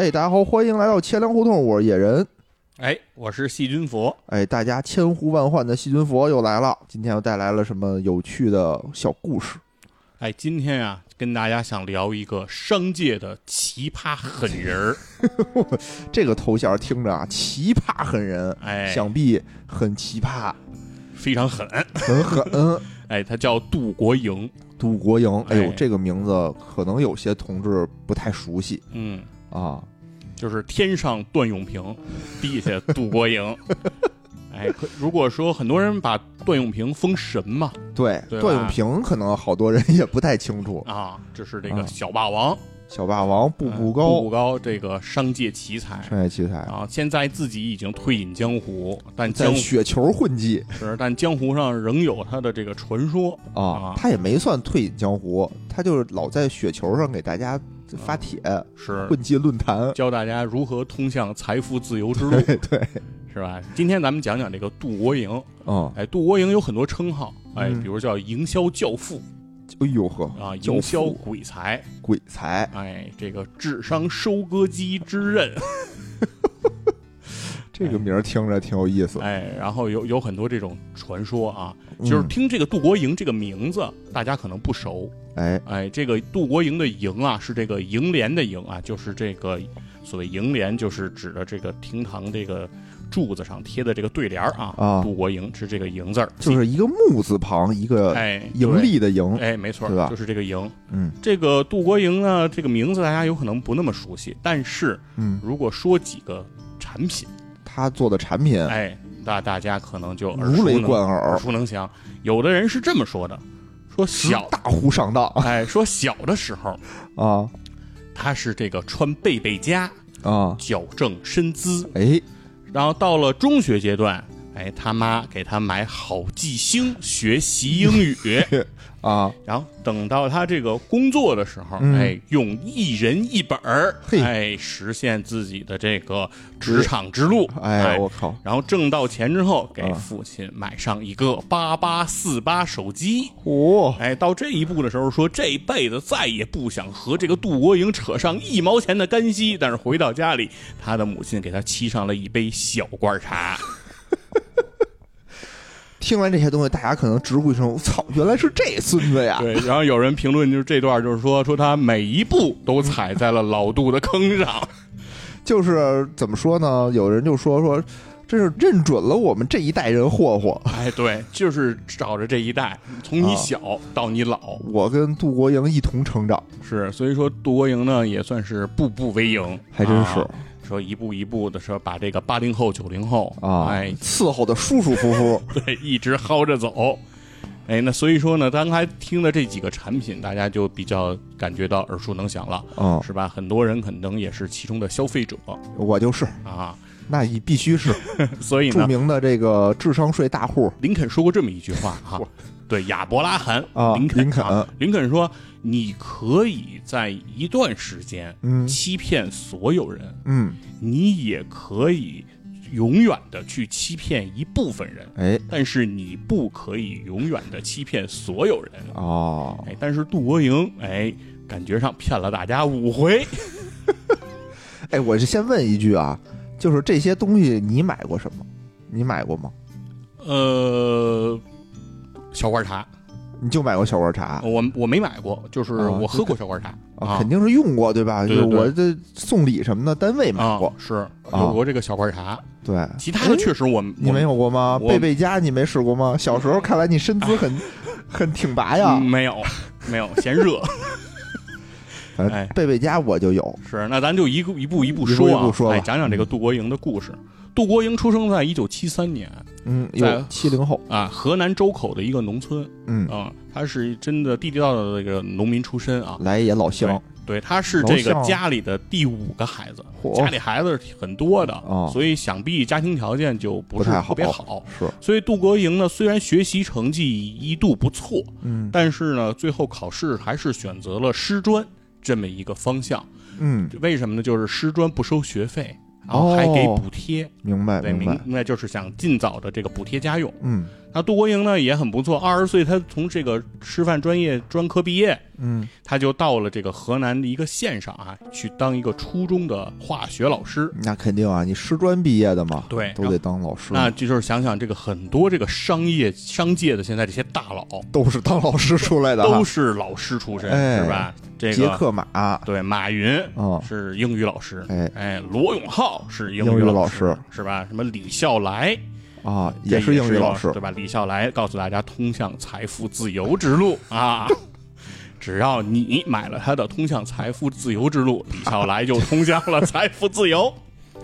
喂，哎，大家好，欢迎来到千粮胡同，我是野人。哎，我是细菌佛。哎，大家千呼万唤的细菌佛又来了，今天又带来了什么有趣的小故事？哎，今天啊，跟大家想聊一个商界的奇葩狠人儿。这个头衔听着啊，奇葩狠人，哎，想必很奇葩，非常狠，很狠。哎，他叫杜国营。杜国营，哎呦，哎这个名字可能有些同志不太熟悉嗯，啊。就是天上段永平，地下杜国营。哎，可如果说很多人把段永平封神嘛，对，对段永平可能好多人也不太清楚。啊，这是这啊个小霸王，小霸王步步高步步，高，这个商界奇才。商业奇才，啊，现在自己已经退隐江湖，但在雪球混迹是，但江湖上仍有他的这个传说。啊啊，他也没算退隐江湖，他就是老在雪球上给大家发帖，是。混迹论坛。教大家如何通向财富自由之路，对对，是吧？今天咱们讲讲这个杜国营。嗯，哎，杜国营有很多称号，哎，嗯。比如叫营销教父。哎呦呵，啊，教营销父鬼才，鬼才，哎，这个智商收割机之刃，这个名儿听着挺有意思。哎，然后有有很多这种传说啊，嗯就是听这个杜国营这个名字，大家可能不熟，哎，哎，这个杜国营的营啊，是这个楹联的楹啊，就是这个所谓楹联，就是指的这个厅堂这个柱子上贴的这个对联儿啊。啊杜国营是这个营字儿，就是一个木字旁，一个哎盈利的盈。哎，没错对吧，就是这个营。嗯这个杜国营呢，这个名字大家有可能不那么熟悉，但是嗯，如果说几个产品，他做的产品哎，那大家可能就耳如雷熟能耳熟能详。有的人是这么说的，说小大呼上当 哎，说小的时候啊他是这个穿贝贝夹。啊！矫正身姿，哎，然后到了中学阶段，哎，他妈给他买好记星学习英语，啊，然后等到他这个工作的时候，嗯哎，用一人一本儿，嘿哎，实现自己的这个职场之路，哎，我靠，然后挣到钱之后，给啊父亲买上一个八八四八手机。哦，哎，到这一步的时候，说这辈子再也不想和这个杜国营扯上一毛钱的干系。但是回到家里，他的母亲给他沏上了一杯小罐茶。听完这些东西，大家可能直呼一声：“我操，原来是这孙子呀对，然后有人评论就是这段，就是说说他每一步都踩在了老杜的坑上。”就是怎么说呢？有人就说说，这是认准了我们这一代人霍霍。哎，对，就是找着这一代，从你啊小到你老，我跟杜国营一同成长，是，所以说杜国营呢也算是步步为营，还真是啊说一步一步的说把这个八零后、九零后啊，哎，伺候的舒舒服服。对，一直薅着走。哎，那所以说呢，刚才听的这几个产品，大家就比较感觉到耳熟能详了，嗯，是吧？很多人可能也是其中的消费者我就是，啊。那你必须是 所以呢，著名的这个智商税大户林肯说过这么一句话哈、对亚伯拉罕啊林肯林肯啊林肯说：“你可以在一段时间嗯欺骗所有人，嗯，你也可以永远的去欺骗一部分人，哎，但是你不可以永远的欺骗所有人。哦，哎，但是杜国营，哎，感觉上骗了大家五回。哎，我是先问一句啊，就是这些东西你买过什么？你买过吗？呃，小罐茶，你就买过小罐茶我我没买过，就是啊我喝过小罐茶啊？肯定是用过对吧？对对就是我这送礼什么的，单位买过啊，。是有过这个小罐茶，对，其他的确实我们你没有过吗？我贝贝佳你没试过吗？小时候看来你身姿很很挺拔呀嗯。没有 没有嫌热。反正哎贝贝佳我就有。是，那咱就一个一步一步说啊，一步说吧哎，讲讲这个杜国营的故事。杜国营出生在一九七三年嗯，在有七零后。啊，河南周口的一个农村嗯，啊，他是真的地地道道的这个农民出身啊。来也老乡。对，他是这个家里的第五个孩子，家里孩子很多的，哦所以想必家庭条件就不是特别好好。是，所以杜国营呢，虽然学习成绩一度不错，嗯但是呢，最后考试还是选择了师专这么一个方向。嗯，为什么呢？就是师专不收学费，然后还给补贴，明白明。白就是想尽早的这个补贴家用。嗯那杜国营呢也很不错，二十岁他从这个师范专业专科毕业，嗯他就到了这个河南的一个县上啊，去当一个初中的化学老师。那肯定啊，你师专毕业的嘛，对都得当老师，那这就是想想这个很多这个商业商界的现在这些大佬都是当老师出来的哈，都是老师出身，哎是吧？这个杰克马，对马云嗯，是英语老师，哎哎，罗永浩是英英语老老师是吧？什么李笑来啊，也是英语老师对，吧？李笑来告诉大家通向财富自由之路啊。只要你买了他的《通向财富自由之路》，李笑来就通向了财富自由。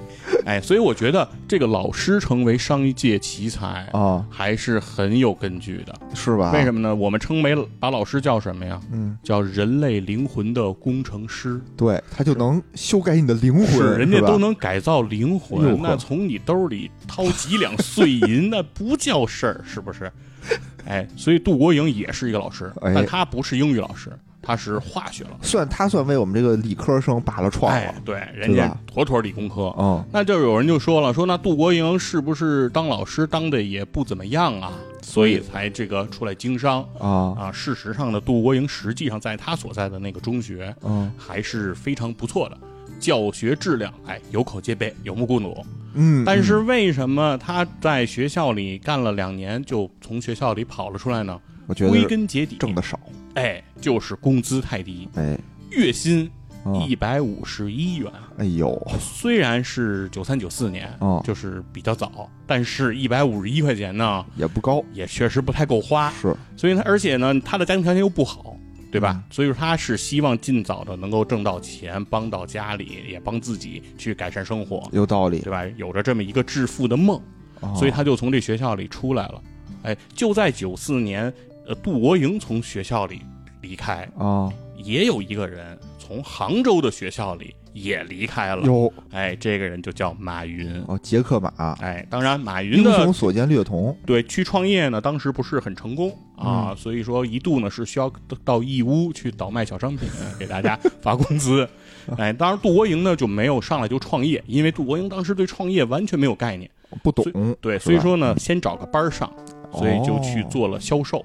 哎，所以我觉得这个老师成为商界奇才啊，还是很有根据的。是吧？为什么呢？我们称为把老师叫什么呀？嗯，叫人类灵魂的工程师。对，他就能修改你的灵魂，是，人家都能改造灵魂，那从你兜里掏几两 碎银，那不叫事儿，是不是？哎，所以杜国营也是一个老师，哎但他不是英语老师，他是化学老师。算他算为我们这个理科生拔了创了，，哎对，人家妥妥理工科。嗯，那就有人就说了，说那杜国营是不是当老师当的也不怎么样啊？所以才这个出来经商啊，啊。事实上呢，杜国营实际上在他所在的那个中学嗯还是非常不错的，教学质量哎有口皆碑，有目共睹。嗯，但是为什么他在学校里干了两年就从学校里跑了出来呢？我觉得归根结底，挣的少，哎，就是工资太低，哎，月薪嗯一百五十一元。哎呦，虽然是九三九四年，哦就是比较早，但是一百五十一块钱呢，也不高，也确实不太够花。是，所以他，而且呢，他的家庭条件又不好，对吧？嗯所以说他是希望尽早的能够挣到钱，帮到家里，也帮自己去改善生活，有道理，对吧？有着这么一个致富的梦。哦所以他就从这学校里出来了。哎，就在九四年，呃，杜国营从学校里离开，啊，也有一个人从杭州的学校里也离开了。有哎，这个人就叫马云。哦，杰克马，哎，当然，马云英雄所见略同，对去创业呢，当时不是很成功啊，嗯所以说一度呢是需要到义乌去倒卖小商品，给大家发工资。哎，当然杜国营呢就没有上来就创业，因为杜国营当时对创业完全没有概念。不懂，对，所以说呢，先找个班儿上，所以就去哦做了销售。哦，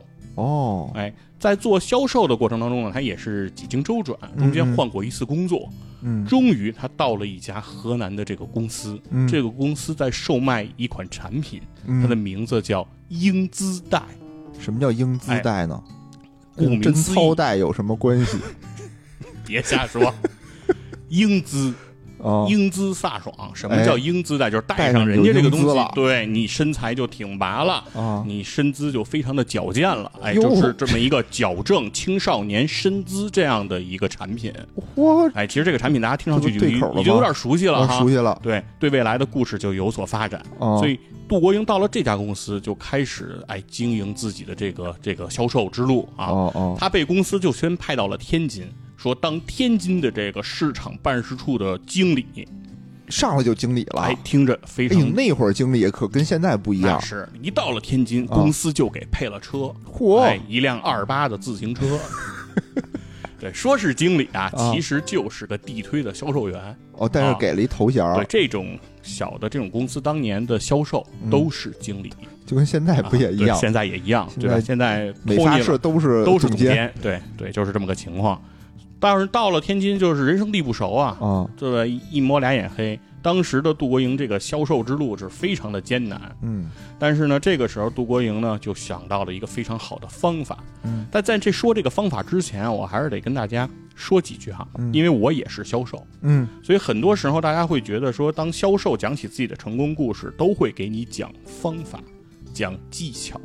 哎，在做销售的过程当中呢，他也是几经周转，中间换过一次工作，嗯，终于他到了一家河南的这个公司。嗯这个公司在售卖一款产品，嗯它的名字叫英姿带。什么叫英姿带呢？哎顾名跟思义操带有什么关系 别瞎说。英姿，啊？英姿飒爽。什么哎叫英姿带？就是带带上上人家这个东西有英姿了，对你身材就挺拔了，啊，你身姿就非常的矫健了。哎，哟就是这么一个矫正青少年身姿这样的一个产品。我哎，其实这个产品大家听上去就已这不对口了吗已经有点熟悉了哈熟。悉了对，对未来的故事就有所发展。啊，所以杜国英到了这家公司，就开始哎经营自己的这个这个销售之路啊。哦哦，他被公司就先派到了天津，说当天津的这个市场办事处的经理。上来就经理了哎，，听着非哎呦，常。那会儿经理可跟现在不一样，是一到了天津，啊公司就给配了车，嚯哎，一辆二八的自行车。对，说是经理啊，啊其实就是个地推的销售员。哦，但是啊给了一头衔儿对，，这种小的这种公司，当年的销售嗯都是经理，就跟现在不也一样？啊现在也一样，现对吧？现在美发社都是都是总监，对对，就是这么个情况。但是到了天津，就是人生地不熟啊，啊，这个一摸俩眼黑。当时的杜国营这个销售之路是非常的艰难，嗯。但是呢，这个时候杜国营呢就想到了一个非常好的方法。嗯。但在这说这个方法之前，我还是得跟大家说几句哈，嗯。因为我也是销售，嗯。所以很多时候大家会觉得说，当销售讲起自己的成功故事，都会给你讲方法、讲技巧、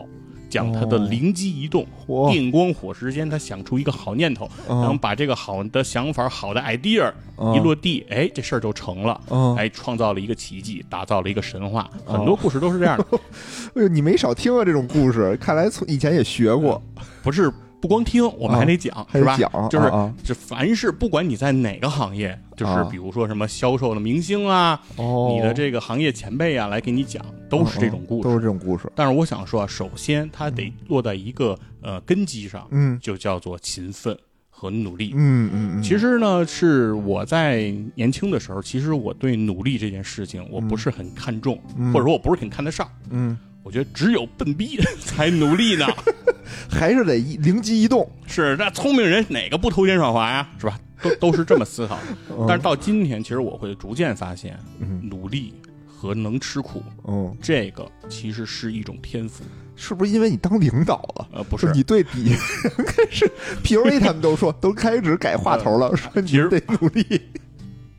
讲他的哦灵机一动。嚯电光火石间，他想出一个好念头，然后啊把这个好的想法、好的 idea 啊一落地，哎，这事儿就成了。啊，哎，创造了一个奇迹，打造了一个神话。很多故事都是这样的，哎呦，你没少听啊这种故事，看来从以前也学过，不是不光听，我们还得讲，是吧？讲，就是啊这凡是不管你在哪个行业，就是啊比如说什么销售的明星啊，哦，你的这个行业前辈啊来给你讲，都是这种故事都。是这种故事，但是我想说啊，首先它得落在一个呃根基上，嗯就叫做勤奋和努力。嗯嗯嗯，其实呢，是我在年轻的时候，其实我对努力这件事情我不是很看重，嗯或者说我不是很看得上。嗯我觉得只有笨逼 才努力呢。还是得一灵机一动。是，那聪明人哪个不偷奸耍滑呀？是吧？都都是这么思考。嗯但是到今天，其实我会逐渐发现，嗯努力和能吃苦，嗯，这个其实是一种天赋。是不是因为你当领导了？呃，不，是你对底下人开始 PUA，他们都说都开始改话头了，说你其实得努力。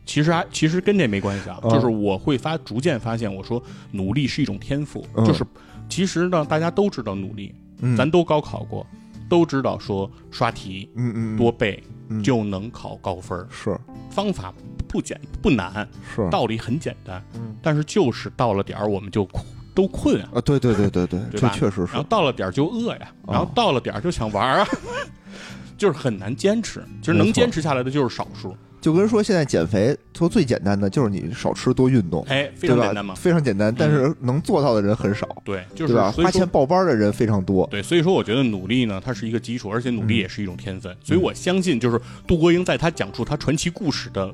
其实还其实跟这没关系啊，嗯。就是我会发逐渐发现，我说努力是一种天赋，嗯。就是其实呢，大家都知道努力，嗯。咱都高考过，都知道说刷题嗯嗯多背嗯。就能考高分儿，是。方法不简不难，是。道理很简单，嗯。但是就是到了点儿我们就困都困啊。啊，对对对对对，对这确实是。然后到了点儿就饿呀，哦。然后到了点儿就想玩儿啊，就是很难坚持。其实能坚持下来的就是少数，就跟说现在减肥做最简单的就是你少吃多运动，哎，非常简单嘛？。非常简单，但是能做到的人很少，对，就是花钱报班的人非常多。对，所以说我觉得努力呢，它是一个基础，而且努力也是一种天分。所以我相信，就是杜国英在他讲述他传奇故事的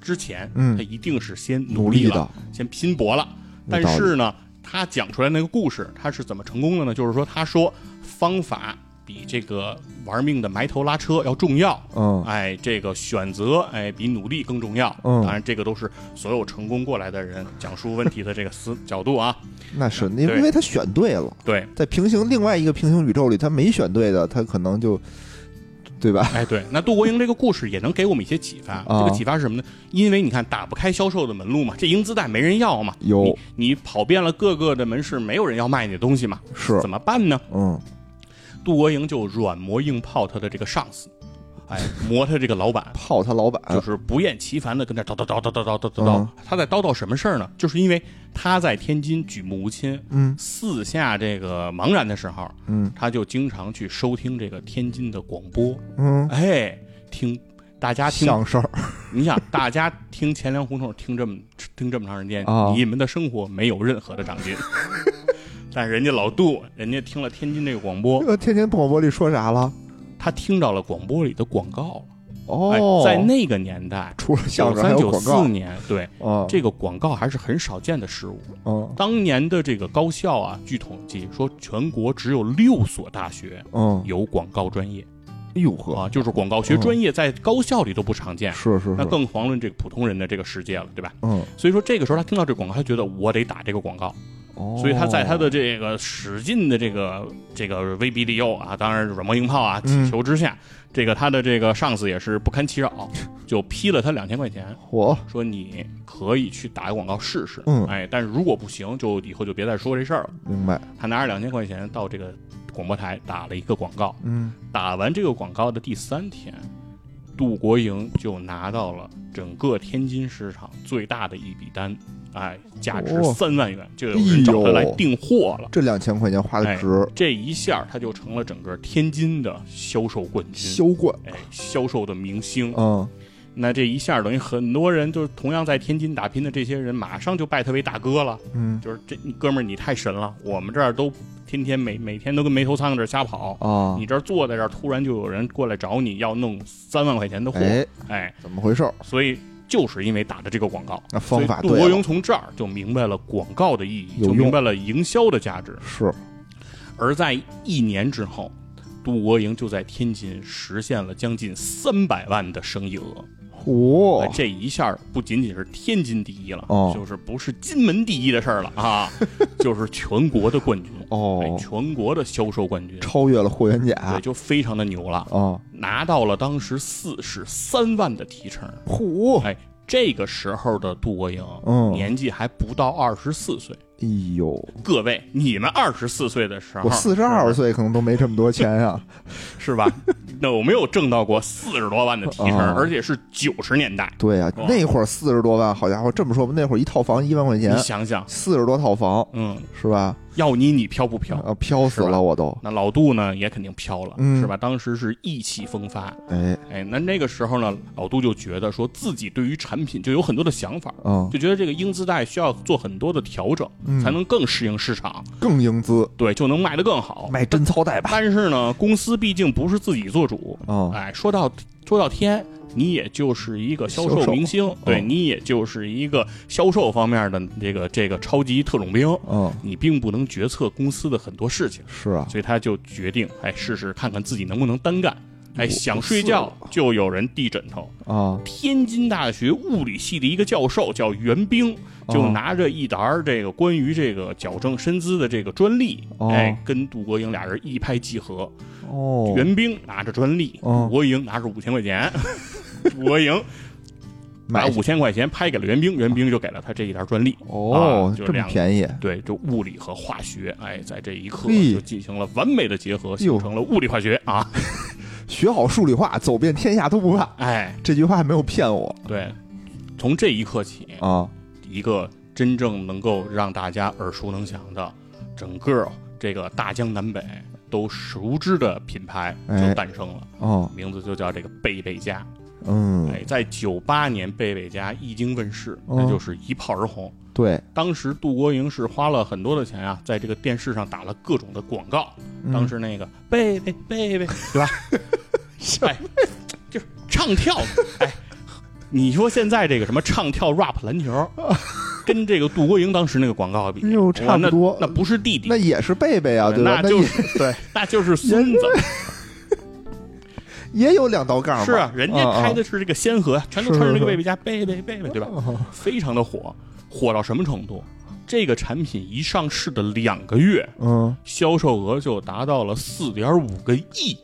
之前，嗯他一定是先努力了，先拼搏了。但是呢，他讲出来那个故事，他是怎么成功的呢？就是说，他说方法比这个玩命的埋头拉车要重要。嗯哎，这个选择哎比努力更重要。嗯当然这个都是所有成功过来的人讲述问题的这个思角度啊。那是因为因为他选对了，对，在平行另外一个平行宇宙里，他没选对的，他可能就对吧？哎，对，那杜国英这个故事也能给我们一些启发。啊这个启发是什么呢？因为你看打不开销售的门路嘛，这英姿带没人要嘛。有你你跑遍了各个的门市，没有人要卖你的东西嘛，是怎么办呢？嗯杜国营就软磨硬泡他的这个上司，哎，磨他这个老板。泡他老板。就是不厌其烦的跟那叨叨叨叨叨叨叨。叨他在叨叨什么事儿呢？就是因为他在天津举目无亲，嗯。四下这个茫然的时候，嗯。他就经常去收听这个天津的广播，嗯，哎，听大家听像事儿你想，大家听钱粮胡同听这么听这么长时间，啊。你们的生活没有任何的长进。但是人家老杜，人家听了天津这个广播这，个天津广播里说啥了？他听到了广播里的广告了。哦。哎，，在那个年代，除了相九声还三九四有广告，年，对啊，这个广告还是很少见的事物。嗯。当年的这个高校啊，据统计说，全国只有六所大学嗯，有广告专业。哎呦呵，啊，就是广告学专业在高校里都不常见。是是是，那更遑论这个普通人的这个世界了，对吧？嗯。所以说这个时候他听到这个广告，他觉得我得打这个广告，哦，所以他在他的这个使劲的这个这个威逼利诱啊，当然软磨硬泡啊，乞求之下，这个他的这个上司也是不堪其扰，就批了他两千块钱，我说你可以去打个广告试试，嗯。哎，但是如果不行，就以后就别再说这事儿了。明白，他拿着两千块钱到这个广播台打了一个广告，嗯。打完这个广告的第三天，杜国营就拿到了整个天津市场最大的一笔单，哎，价值哦三万元，就有人找他来订货了。这两千块钱花的哎值，这一下，他就成了整个天津的销售冠军，销冠，哎，销售的明星。嗯那这一下，等于很多人就是同样在天津打拼的这些人，马上就拜他为大哥了。嗯就是这哥们儿，你太神了，我们这儿都天天每每天都跟没头苍蝇这儿瞎跑，啊，你这儿坐在这儿，突然就有人过来找你要弄三万块钱的货，哎，哎，怎么回事？所以就是因为打的这个广告，那方法杜国对了营从这儿就明白了广告的意义，就明白了营销的价值。是，而在一年之后，杜国营就在天津实现了将近三百万的生意额。嚯哎，这一下不仅仅是天津第一了，哦就是不是金门第一的事儿了啊，就是全国的冠军，哎，哦，全国的销售冠军，超越了霍元甲对，就非常的牛了，啊，拿到了当时四十三万的提成。嚯，哎，这个时候的杜国营，嗯年纪还不到二十四岁。哎呦，各位，你们二十四岁的时候，我四十二岁可能都没这么多钱呀，是吧？那有没有挣到过四十多万的提成？啊而且是九十年代，对呀，哦那会儿四十多万，好家伙，这么说吧，那会儿一套房一万块钱你，想想，四十多套房嗯，是吧？要你你飘不飘？啊，飘死了我都，那老杜呢，也肯定飘了，嗯。是吧？当时是意气风发，哎，哎，那那个时候呢，老杜就觉得说自己对于产品就有很多的想法，嗯，就觉得这个英姿带需要做很多的调整，嗯。才能更适应市场，更英姿，对，就能卖得更好。卖真操带吧，但是呢，公司毕竟不是自己做主，哦哎，说到说到天，你也就是一个销销售售明星，对嗯你也就是一个销售方面的这个这个超级特种兵，嗯，你并不能决策公司的很多事情，是啊，所以他就决定，哎，试试看看自己能不能单干。哎，想睡觉就有人递枕头。啊，天津大学物理系的一个教授叫袁冰，就哦拿着一沓儿这个关于这个矫正身姿的这个专利，哦哎，跟杜国英俩人一拍即合。哦，袁兵拿着专利，哦杜国英拿着五千块钱，杜国英把买五千块钱拍给了袁冰，袁冰就给了他这一沓专利。哦啊，就这么便宜，对，就物理和化学，哎，在这一刻就进行了完美的结合，形成了物理化学啊！学好数理化，走遍天下都不怕。哎，这句话没有骗我对，从这一刻起，啊，一个真正能够让大家耳熟能详的，整个这个大江南北都熟知的品牌就哎诞生了，哦，名字就叫这个贝贝佳。嗯，哎，在九八年贝贝佳一经问世，哦那就是一炮而红。对，当时杜国营是花了很多的钱啊，在这个电视上打了各种的广告。嗯当时那个贝贝贝贝，对吧？哎，就是唱跳，哎，你说现在这个什么唱跳 rap 篮球，跟这个杜国营当时那个广告比，差不多那那不是弟弟那，也是贝贝啊，对吧？那就也是对，那就是孙子。也有两道杠。是啊，人家啊开的是这个先河，全都穿着那个是贝贝家贝贝贝贝，对吧？啊非常的火，火到什么程度？这个产品一上市的两个月，嗯，销售额就达到了四点五个亿。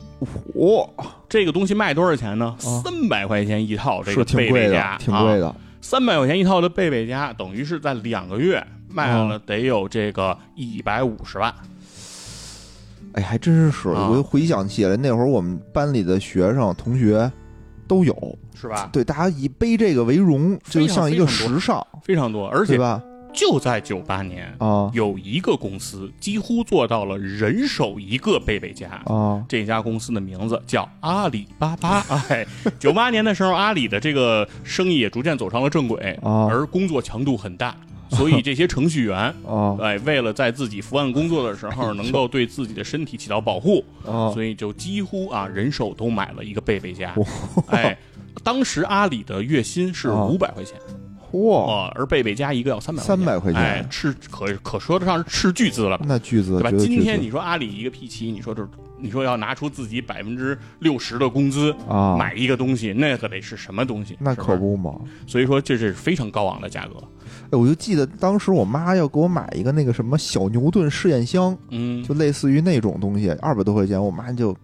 哇，这个东西卖多少钱呢？啊三百块钱一套，这个挺贵的贝贝家，挺贵。的。三百块钱一套的贝贝家，等于是在两个月卖了得有这个一百五十万。哎，还真是，啊我回想起来，那会儿我们班里的学生同学都有，是吧？对，大家以背这个为荣，就像一个时尚，非常多，而且对吧？就在九八年，啊有一个公司几乎做到了人手一个贝贝家。啊，这家公司的名字叫阿里巴巴。哎，九八年的时候，阿里的这个生意也逐渐走上了正轨，啊而工作强度很大，所以这些程序员。啊 哎，为了在自己伏案工作的时候能够对自己的身体起到保护，啊！所以就几乎啊人手都买了一个贝贝家哇。哎，当时阿里的月薪是啊五百块钱，嚯，哦，而贝贝家一个要三百300块钱哎，斥可可说得上是斥巨资了吧？那巨资对吧？今天你说阿里一个 P 七，你说这，你说要拿出自己百分之六十的工资啊，买一个东西，那可得是什么东西？那可不嘛。所以说这是非常高昂的价格。哎，我就记得当时我妈要给我买一个那个什么小牛顿试验箱，嗯就类似于那种东西，二百多块钱，我妈就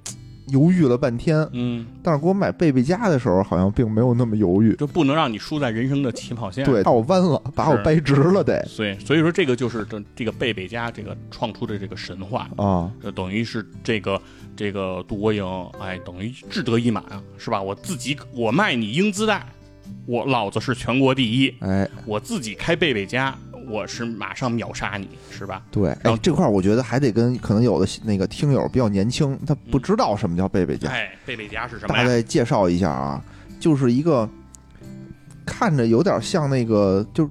犹豫了半天。嗯，但是给我买贝贝家的时候，好像并没有那么犹豫。就不能让你输在人生的起跑线。对，把我弯了，把我掰直了，得所以所以说这个就是这这个贝贝家这个创出的这个神话，啊，这等于是这个这个杜国营，哎，等于志得意满啊，是吧？我自己我卖你英姿带，我老子是全国第一，哎，我自己开贝贝家，我是马上秒杀你，是吧？对，然后哎，这块儿我觉得还得跟可能有的那个听友比较年轻，他不知道什么叫贝贝家，哎，贝贝家是什么？大概介绍一下啊，就是一个看着有点像那个就是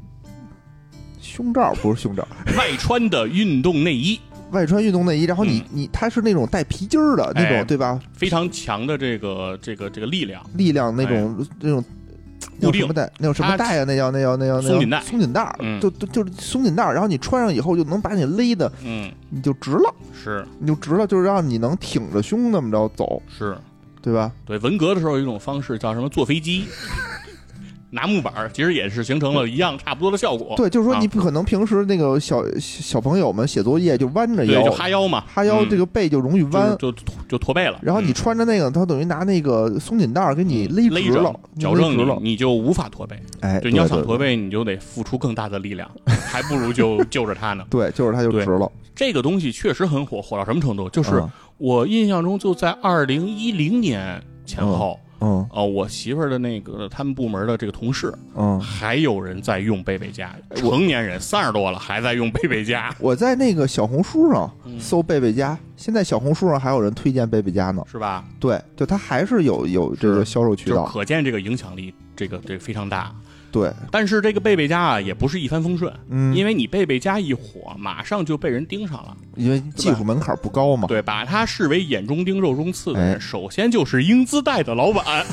胸罩，不是胸罩，外穿的运动内衣，外穿运动内衣，然后你、嗯你它是那种带皮筋儿的那种，哎对吧？非常强的这个这个这个力量，力量那种、那种。那 固定什么带？那叫什么带呀？那叫那叫那叫那叫松紧带松紧带，嗯就就就是松紧带，然后你穿上以后就能把你勒的，嗯，你就直了，是你就直了，就是让你能挺着胸那么着走，是，对吧？对，文革的时候有一种方式叫什么坐飞机。拿木板儿，其实也是形成了一样差不多的效果。对，就是说啊你不可能平时那个小小朋友们写作业就弯着对，腰，就哈腰嘛，哈腰嗯这个背就容易弯，就就就驼背了。然后你嗯穿着那个，他等于拿那个松紧带儿给你勒直了，矫正了，你就无法驼背。哎，对，你要想驼，背，你就得付出更大的力量，还不如就 就着它呢。对，就是它就直了，这个东西确实很火，火到什么程度？就是嗯我印象中就在二零一零年前后，嗯哦，我媳妇儿的那个他们部门的这个同事，嗯。还有人在用贝贝佳，成年人三十多了还在用贝贝佳，我在那个小红书上嗯搜贝贝家，现在小红书上还有人推荐贝贝家呢。是吧？对，就它还是有有这个是销售渠道。可见这个影响力，这个这个非常大。对，但是这个贝贝佳啊，也不是一帆风顺，嗯，因为你贝贝佳一火，马上就被人盯上了。因为技术门槛不高嘛。对，把他视为眼中钉、肉中刺的人，哎首先就是英姿带的老板。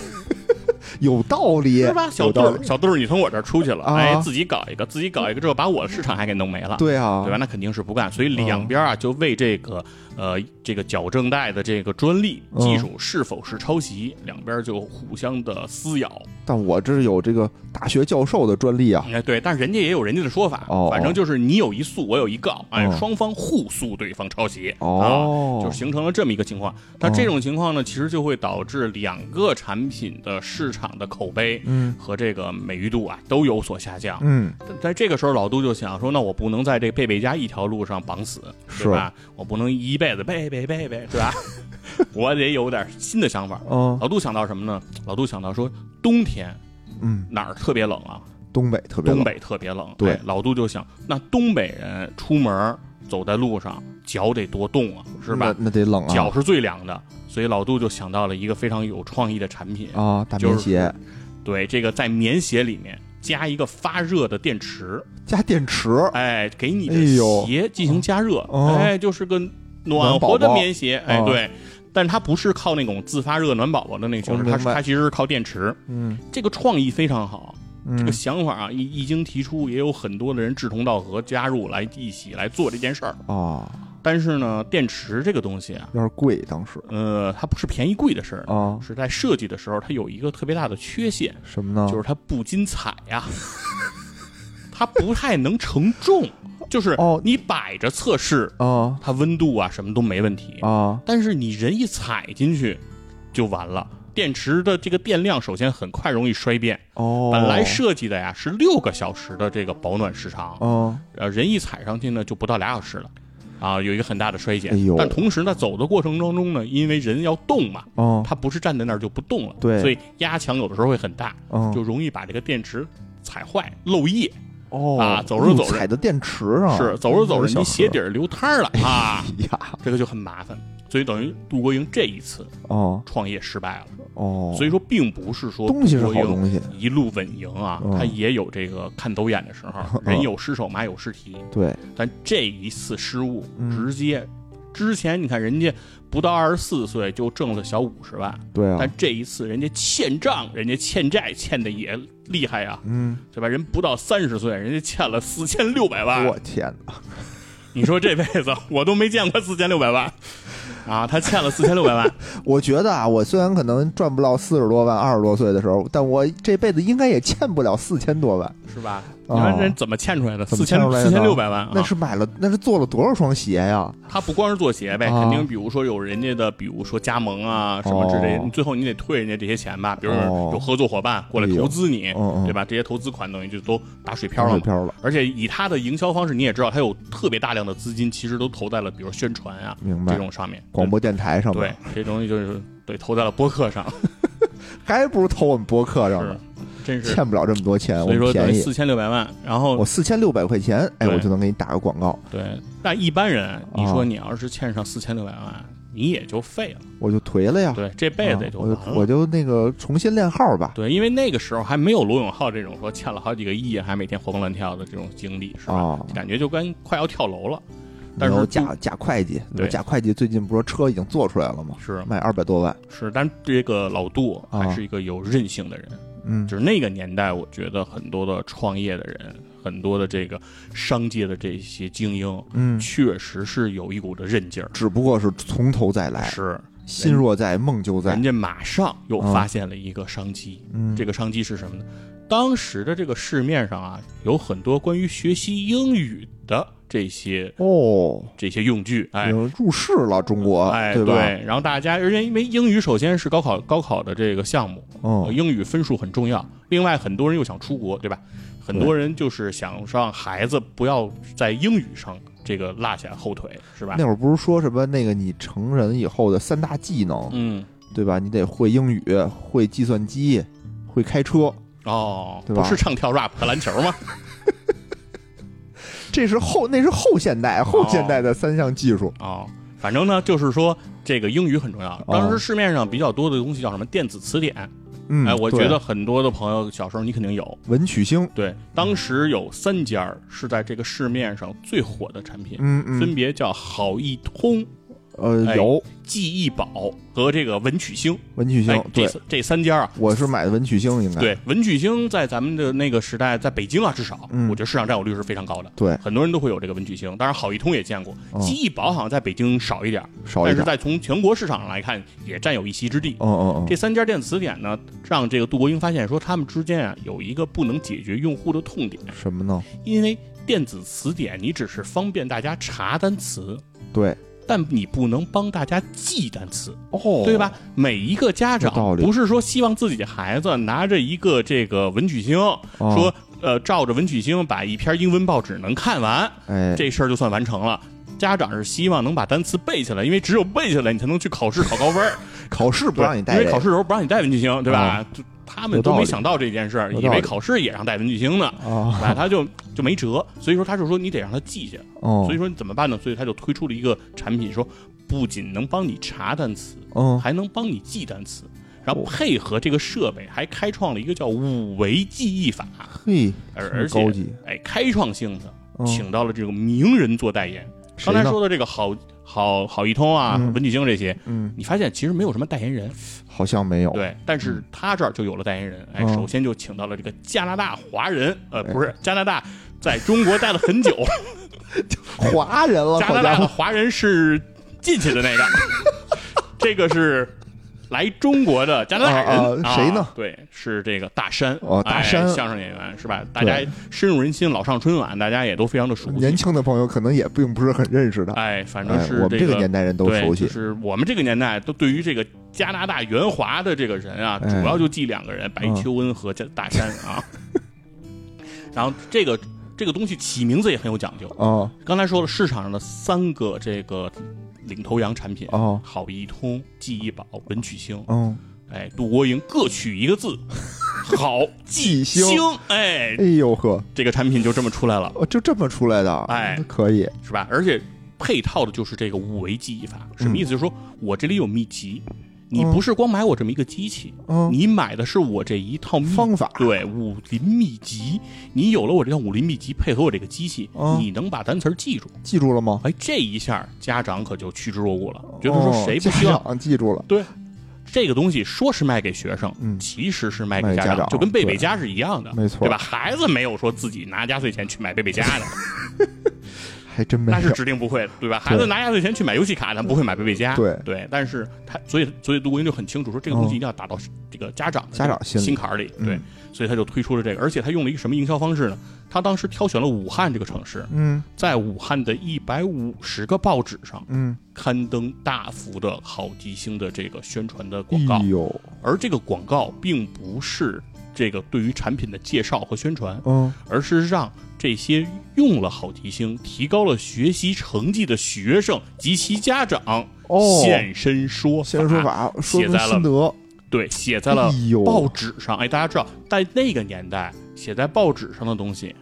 有道理，是吧？小杜儿，小杜儿，你从我这儿出去了，啊哎，自己搞一个，自己搞一个之后，把我的市场还给弄没了，对啊，对吧？那肯定是不干，所以两边啊就为这个呃这个矫正带的这个专利嗯技术是否是抄袭，两边就互相的撕咬。但我这是有这个大学教授的专利啊，哎，对，但是人家也有人家的说法，哦反正就是你有一诉，我有一告，哎，哦双方互诉对方抄袭，哦啊，就形成了这么一个情况。那这种情况呢，其实就会导致两个产品的市场的口碑嗯和这个美誉度啊都有所下降。嗯，在这个时候，老杜就想说，那我不能在这贝贝家一条路上绑死，是吧？我不能一辈子贝贝贝贝，对吧？我得有点新的想法。哦，老杜想到什么呢？老杜想到说，冬天嗯，哪儿特别冷啊？东北特别冷东北特别冷。对哎老杜就想，那东北人出门走在路上，脚得多冻啊，是吧？那那得冷啊，脚是最凉的，所以老杜就想到了一个非常有创意的产品。啊，大就是棉鞋。对，这个在棉鞋里面加一个发热的电池，加电池，哎，给你的鞋进行加热，哦。哎，就是个暖和的棉鞋，哎，哦。对。但是它不是靠那种自发热暖宝宝的那个形式，它它其实是靠电池。嗯。这个创意非常好，这个嗯，想法啊一一经提出，也有很多的人志同道合加入来一起来做这件事儿。啊，但是呢，电池这个东西啊，有点贵当时。呃，它不是便宜贵的事儿，啊，是在设计的时候它有一个特别大的缺陷，什么呢？就是它不经踩呀、它不太能承重，就是哦。你摆着测试，啊它温度啊什么都没问题，啊，但是你人一踩进去就完了。电池的这个电量首先很快容易衰变，哦，本来设计的呀是六个小时的这个保暖时长，哦。呃，人一踩上去呢就不到俩小时了，啊，有一个很大的衰减。哎呦。但同时呢，走的过程当中呢，因为人要动嘛，哦。它不是站在那儿就不动了，对。所以压强有的时候会很大，啊，就容易把这个电池踩坏、漏液。哦啊走着走着。踩到电池上，是走着走着，你鞋底儿儿流汤儿了啊，呀，这个就很麻烦。所以等于杜国营这一次哦。创业失败了。哦，所以说，并不是说东西是好东西，一路稳赢啊，嗯他也有这个看走眼的时候，人有失手，马有失蹄。对，但这一次失误，嗯。直接之前你看人家不到二十四岁就挣了小五十万，对啊。但，这一次人家欠账，人家欠债欠的也厉害呀，嗯，对吧？人不到三十岁，人家欠了四千六百万我，天哪，你说这辈子我都没见过四千六百万啊！他欠了四千六百万，我觉得啊，我虽然可能赚不到四十多万，二十多岁的时候，但我这辈子应该也欠不了四千多万。是吧？哦你看人怎么欠出来的？四千四千六百万啊！那是买了，那是做了多少双鞋呀？他不光是做鞋呗，啊。肯定比如说有人家的，比如说加盟啊什么之类的，最后你得退人家这些钱吧，比如哦。有合作伙伴过来投资你，对吧？这些投资款等于就都打水漂了。而且以他的营销方式，你也知道，他有特别大量的资金，其实都投在了比如宣传啊明白这种上面，广播电台上面。对，这东西就是对投在了播客上，还不如投我们播客上是。呢，真是。欠不了这么多钱，我所以说等于。四千六百万，然后我四千六百块钱，哎，我就能给你打个广告，对，但一般人，你说啊你要是欠上四千六百万，你也就废了，我就颓了呀。对，这辈子也就啊我。就我就那个重新练号吧。对，因为那个时候还没有罗永浩这种说欠了好几个亿，还每天活蹦乱跳的这种经历，是吧？哦感觉就跟快要跳楼了。但是有假假会计，对假会计最近不是车已经做出来了吗？是卖二百多万。是，但这个老杜啊还是一个有韧性的人。嗯，就是那个年代，我觉得很多的创业的人，很多的这个商界的这些精英，嗯，确实是有一股的韧劲儿。只不过是从头再来，是，心若在，梦就在人。家马上又啊发现了一个商机。嗯，这个商机是什么呢？当时的这个市面上啊，有很多关于学习英语的这些哦，这些用具，哎，有入世了，中国，哎，对吧？然后大家，而且因为英语首先是高考高考的这个项目，呃哦，英语分数很重要。另外，很多人又想出国，对吧？很多人就是想让孩子不要在英语上这个落下后腿，是吧那？会儿不是说什么那个你成人以后的三大技能，嗯，对吧？你得会英语，会计算机，会开车，哦，对吧不是唱跳 rap 和篮球吗？这是后那是后现代后现代的三项技术。哦，反正呢，就是说这个英语很重要。当时市面上比较多的东西叫什么电子词典，嗯，哎，我觉得很多的朋友小时候你肯定有。文曲星，对，当时有三家是在这个市面上最火的产品，嗯嗯，分别叫好易通、呃，哎有。记忆宝和这个文曲星，文曲星哎，，这对，三这三家啊，我是买的文曲星，应该。对，文曲星在咱们的那个时代，在北京啊，至少、嗯。我觉得市场占有率是非常高的。对。很多人都会有这个文曲星，当然好一通也见过，哦记忆宝好像在北京少一点，少一点。但是在从全国市场上来看，也占有一席之地。嗯嗯嗯，这三家电子词典呢，让这个杜国英发现说，他们之间啊有一个不能解决用户的痛点，什么呢？因为电子词典你只是方便大家查单词，对，但你不能帮大家记单词。哦，对吧？？每一个家长不是说希望自己的孩子拿着一个这个文曲星，哦说呃照着文曲星把一篇英文报纸能看完，哎，这事儿就算完成了。家长是希望能把单词背下来，因为只有背下来，你才能去考试考高分。考试不让你带，因为考试的时候不让你带文曲星，对吧？就他们都没想到这件事以为考试也让带文具星呢，啊，对吧？他就就没辙，所以说他就说你得让他记下。哦，所以说你怎么办呢？所以他就推出了一个产品，说不仅能帮你查单词，嗯，还能帮你记单词，然后配合这个设备，还开创了一个叫五维记忆法，嘿，而而且，哎，开创性的嗯请到了这个名人做代言。刚才说的这个好好好一通啊，嗯。文具星这些，嗯，你发现其实没有什么代言人，好像没有，对，但是他这儿就有了代言人。哎，嗯。首先就请到了这个加拿大华人，呃，不是加拿大，在中国待了很久，华人了，加拿大的华人是进去的那个，这个是来中国的加拿大人，谁呢？对，是这个大山，哦大山。哎相声演员是吧？大家深入人心，老上春晚，大家也都非常的熟悉。年轻的朋友可能也并不是很认识他，哎，反正哎，是我们这个个年代人都熟悉。就，是我们这个年代都对于这个加拿大援华的这个人啊，哎。主要就记两个人，白求恩和这大山啊。然后这个这个东西起名字也很有讲究。啊刚才说了，市场上的三个这个领头羊产品，哦。好易通、记忆宝、文曲星，嗯，哎，杜国营各取一个字，好记星，哎哎，呦呵，这个产品就这么出来了，哦，就这么出来的，哎可以，是吧？而且配套的就是这个五维记忆法，什么意思？就是说我这里有秘籍，你不是光买我这么一个机器，嗯，你买的是我这一套方法对武林秘籍。你有了我这套武林秘籍，配合我这个机器，嗯你能把单词记住。记住了吗？哎，这一下家长可就趋之若鹜了，觉得说哦谁不希望家长记住了？对，这个东西说是卖给学生，嗯其实是卖给家长就跟贝贝对家是一样的，没错对吧？孩子没有说自己拿压岁钱去买贝贝家的，还真没那是，指定不会的，对吧？孩子拿压岁钱去买游戏卡，他不会买贝贝家，对对。但是他所以所以杜国英就很清楚说，这个东西一定要打到这个家长的家长心心坎儿里，对嗯。所以他就推出了这个，而且他用了一个什么营销方式呢？他当时挑选了武汉这个城市，嗯在武汉的一百五十个报纸上嗯，刊登大幅的好吉星的这个宣传的广告而这个广告并不是这个对于产品的介绍和宣传，嗯，而是让这些用了好提星、提高了学习成绩的学生及其家长哦，现身说现身说法，说写在了，对，写在了报纸上。哎，大家知道，在那个年代写在报纸上的东西，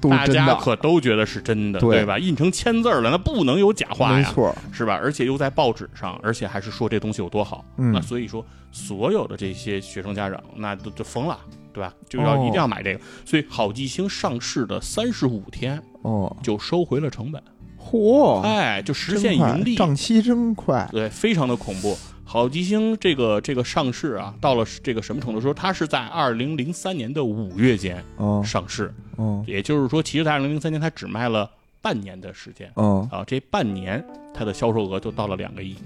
都是大家的，可都觉得是真的，对对吧？印成签字儿了，那不能有假话呀。没错，是吧？而且又在报纸上，而且还是说这东西有多好。嗯那所以说，所有的这些学生家长那都就疯了，对吧？就要、哦一定要买这个。所以好记星上市的三十五天哦，就收回了成本，嚯，哎，就实真快现盈利，账期真快，对，非常的恐怖。好吉星这个这个上市啊，到了这个什么程度？说它是在二零零三年的五月间嗯上市，嗯也就是说，其实在二零零三年它只卖了半年的时间嗯，啊，这半年它的销售额就到了两个亿。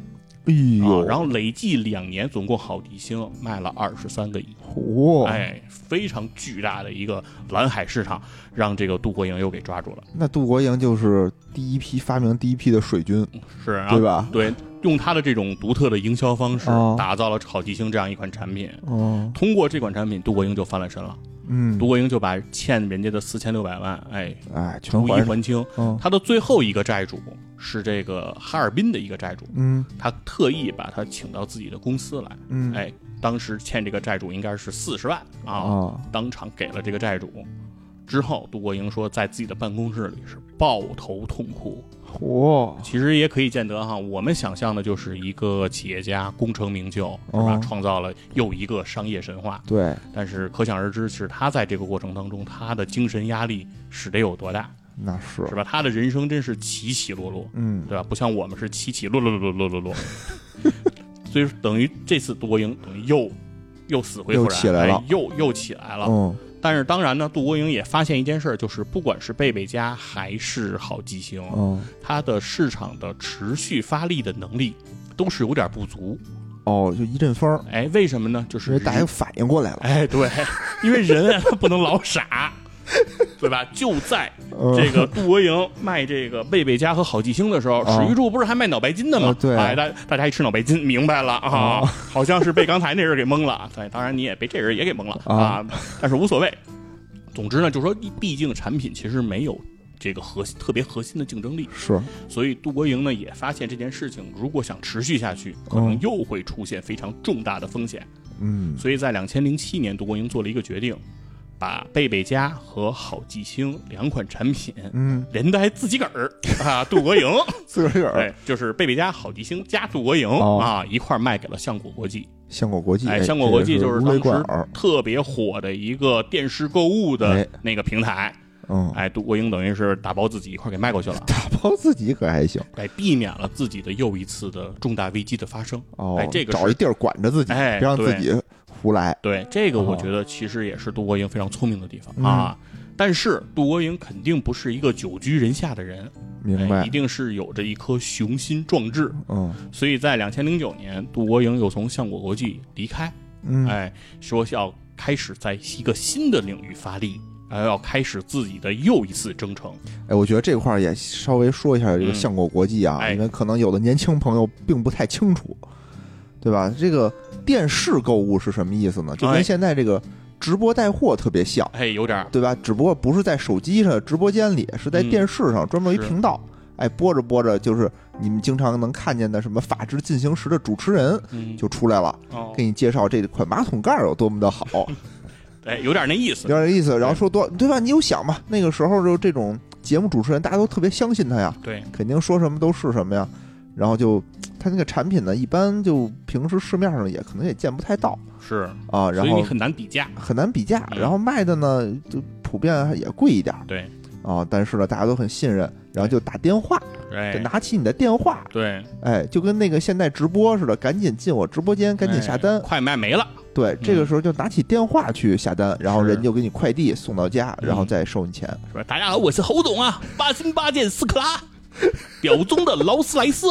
哎呦，啊，然后累计两年总共好迪星卖了二十三个亿，哦，哎，非常巨大的一个蓝海市场，让这个杜国营又给抓住了，那杜国营就是第一批发明第一批的水军，是啊，对吧？对，用他的这种独特的营销方式，哦打造了好吉星这样一款产品。哦，通过这款产品，杜国英就翻了身了。嗯。杜，国英就把欠人家的四千六百万，哎，哎，全逐一还，还清。嗯。他的最后一个债主是这个哈尔滨的一个债主，嗯他特意把他请到自己的公司来，嗯，哎，当时欠这个债主应该是四十万啊，啊，当场给了这个债主。之后，杜国英说，在自己的办公室里是抱头痛哭。嚯，其实也可以见得哈，我们想象的就是一个企业家功成名就，是吧？哦创造了又一个商业神话。对，但是可想而知，是他在这个过程当中，他的精神压力是得有多大。那是是吧？他的人生真是起起落落，嗯对吧？不像我们是起起落落落落落落落，所以说等于这次杜国英等于又又死灰复燃，又起来了哎又又起来了。嗯但是当然呢，杜国英也发现一件事，就是不管是贝贝家还是好记星，嗯它的市场的持续发力的能力都是有点不足。哦，就一阵风儿，哎，为什么呢？就是大家反应过来了，哎，对，因为人不能老傻，对吧？就在嗯这个杜国营卖这个贝贝家和好记星的时候，啊史玉柱不是还卖脑白金的吗哎，大大家一吃脑白金，明白了啊，好像是被刚才那人给蒙了。对，当然你也被这人也给蒙了啊啊，但是无所谓。总之呢，就是说，毕竟产品其实没有这个核心特别核心的竞争力，是所以杜国营呢也发现这件事情如果想持续下去，可能嗯又会出现非常重大的风险。嗯所以在两千零七年，杜国营做了一个决定，把贝贝家和好记星两款产品，嗯，连带自己个儿啊，杜国营，自个儿对，就是贝贝家、好记星加杜国营、哦啊，一块卖给了相果国际。相果国际，哎，哎相果国际就是当时，特别火的一个电视购物的哎那个平台。嗯，哎，杜国营等于是打包自己一块给卖过去了，打包自己可还行哎，避免了自己的又一次的重大危机的发生。哦哎，，这个找一地儿管着自己，哎别让自己胡来，对，这个我哦觉得其实也是杜国营非常聪明的地方、嗯啊。但是杜国营肯定不是一个久居人下的人，哎，明白一？定是有着一颗雄心壮志。嗯所以在两千零九年，杜国营又从相果国际离开，嗯，哎，说要开始在一个新的领域发力，还，要开始自己的又一次征程。哎，我觉得这块儿也稍微说一下这个嗯相果国际啊，哎因为可能有的年轻朋友并不太清楚，对吧？这个电视购物是什么意思呢？就哎跟现在这个直播带货特别像，哎，有点儿对吧？只不过不是在手机上直播间里，是在嗯电视上专门一频道。哎，播着播着，就是你们经常能看见的什么《法制进行时》的主持人嗯，就出来了，哦给，你介绍这款马桶盖儿有多么的好，哎，有点那意思有。点意思。然后说多，对吧？你有想嘛？那个时候就这种节目主持人，大家都特别相信他呀，对，肯定说什么都是什么呀。然后就他那个产品呢，一般就平时市面上也可能也见不太到是，啊，然后所以你很难比价。很难比价，嗯然后卖的呢就普遍也贵一点儿对，啊。但是呢，大家都很信任，然后就打电话，就哎，拿起你的电话，对，哎，就跟那个现在直播似的，赶紧进我直播间，赶紧下单哎。快卖没了。对，这个时候就拿起电话去下单，然后人就给你快递送到家，嗯然后再收你钱。是吧？大家好，我是侯总啊，八星八箭斯克拉，表中的劳斯莱斯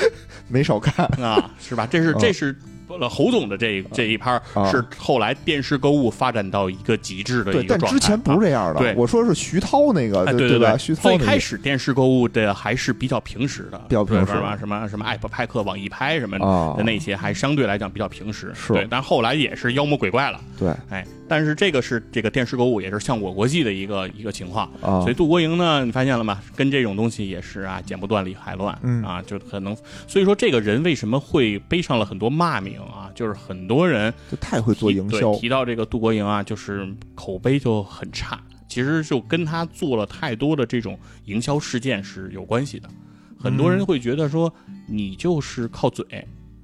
没少看啊，是吧？这是嗯这是呃侯总的这这一拍啊是后来电视购物发展到一个极致的，一个状态。但之前不是这样的。对我说是徐涛那个，对，对对吧？徐涛那个最开始电视购物的还是比较平时的，比较平实对吧？什么什么爱拍客、网易拍什么啊的那些，还相对来讲比较平时。是对，但后来也是妖魔鬼怪了。对哎，但是这个是这个电视购物也是像我国际的一个一个情况，啊所以杜国营呢，你发现了吗？跟这种东西也是啊，剪不断理还乱，嗯啊，就可能，所以说这个人为什么会背上了很多骂名啊？就是很多人就太会做营销。提到这个杜国营啊，就是口碑就很差，其实就跟他做了太多的这种营销事件是有关系的。很多人会觉得说，你就是靠嘴，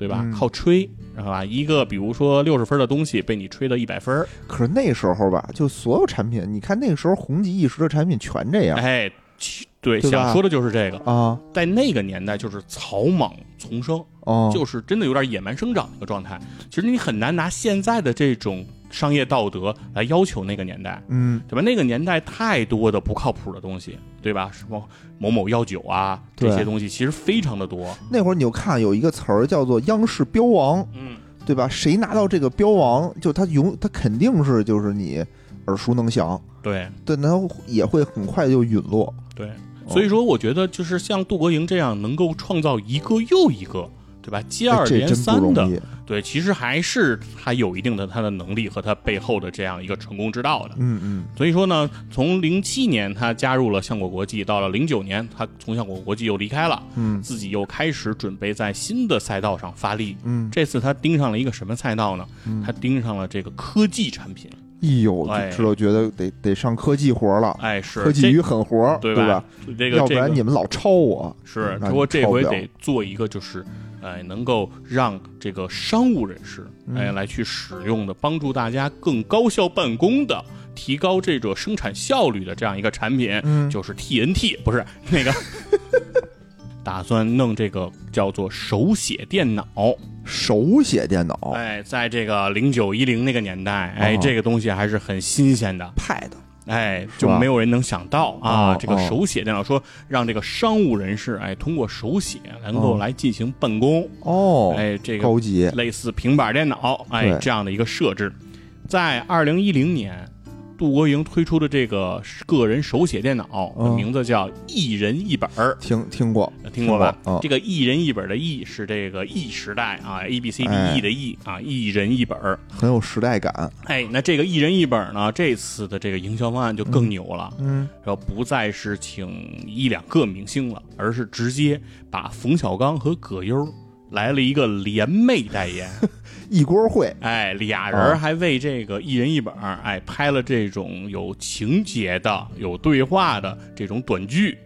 对吧？嗯。靠吹，是吧？一个比如说六十分的东西被你吹到一百分儿，可是那时候吧，就所有产品，你看那个时候红极一时的产品全这样。哎，其对，对吧？想说的就是这个，啊。在那个年代就是草莽丛生，哦，就是真的有点野蛮生长的一个状态。其实你很难拿现在的这种商业道德来要求那个年代，嗯，对吧？那个年代太多的不靠谱的东西，对吧？什么某某药酒啊，这些东西其实非常的多。那会儿你就看有一个词儿叫做央视标王，嗯，对吧？谁拿到这个标王，就他永他肯定是就是你耳熟能详，对对，然后也会很快就陨落。对。哦所以说，我觉得就是像杜国营这样能够创造一个又一个，对吧？接二连三的。对，其实还是他有一定的他的能力和他背后的这样一个成功之道的。嗯嗯所以说呢，从零七年他加入了相果国际，到了零九年他从相果国际又离开了，嗯自己又开始准备在新的赛道上发力。嗯，这次他盯上了一个什么赛道呢？嗯他盯上了这个科技产品。哎呦，哎就知道觉得得得上科技活了，哎，是科技与狠活，对吧？这个要不然这你们老抄我。是，那不过这回得做一个就是，哎，能够让这个商务人士嗯。哎来去使用的，帮助大家更高效办公的提高这个生产效率的这样一个产品，嗯。就是 TNT，不是那个，打算弄这个叫做手写电脑。手写电脑。哎，在这个零九一零那个年代，哎，哦这个东西还是很新鲜的。，Pad 哎，就没有人能想到啊，哦这个手写电脑说让这个商务人士哎通过手写能够哦来进行办公，哦，哎，这个高级。类似平板电脑哎这样的一个设置，在二零一零年。杜国营推出的这个个人手写电脑，嗯。名字叫“一人一本儿。听听过，”，听过吧？嗯。这个“一人一本”的“一”是这个 “E 时代”啊，A B C D 哎。E 的 “E” 啊，一人一本儿。很有时代感。哎，那这个一人一本呢，这次的这个营销方案就更牛了，嗯，然后不再是请一两个明星了，而是直接把冯小刚和葛优来了一个联袂代言。一锅烩，哎，俩哦人还为这个一人一本儿，哎，拍了这种有情节的、有对话的这种短剧，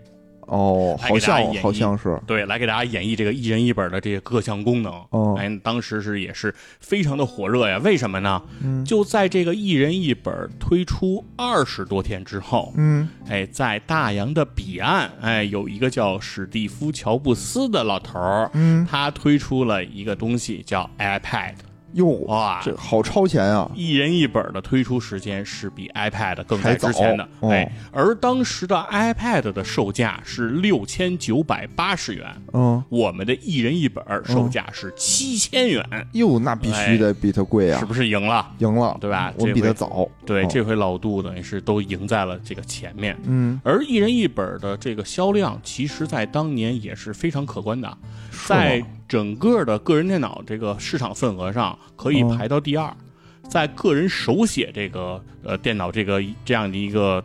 哦，好像好像是，对，来给大家演绎这个一人一本的这些各项功能。哦哎，当时是也是非常的火热呀。为什么呢？嗯就在这个一人一本推出二十多天之后，嗯，哎，在大洋的彼岸，哎，有一个叫史蒂夫·乔布斯的老头儿，嗯，他推出了一个东西叫 iPad。哟，哇，这好超前啊！一人一本的推出时间是比 iPad 更早之前的，哦哎，而当时的 iPad 的售价是六千九百八十元，嗯，我们的一人一本售价是七千元，哟，那必须得比它贵啊是，不是赢了？赢了，对吧我们比它早。对，哦这回老杜等于是都赢在了这个前面。嗯，而一人一本的这个销量，其实在当年也是非常可观的，是在整个的个人电脑这个市场份额上可以哦排到第二，在个人手写这个呃电脑这个这样的一个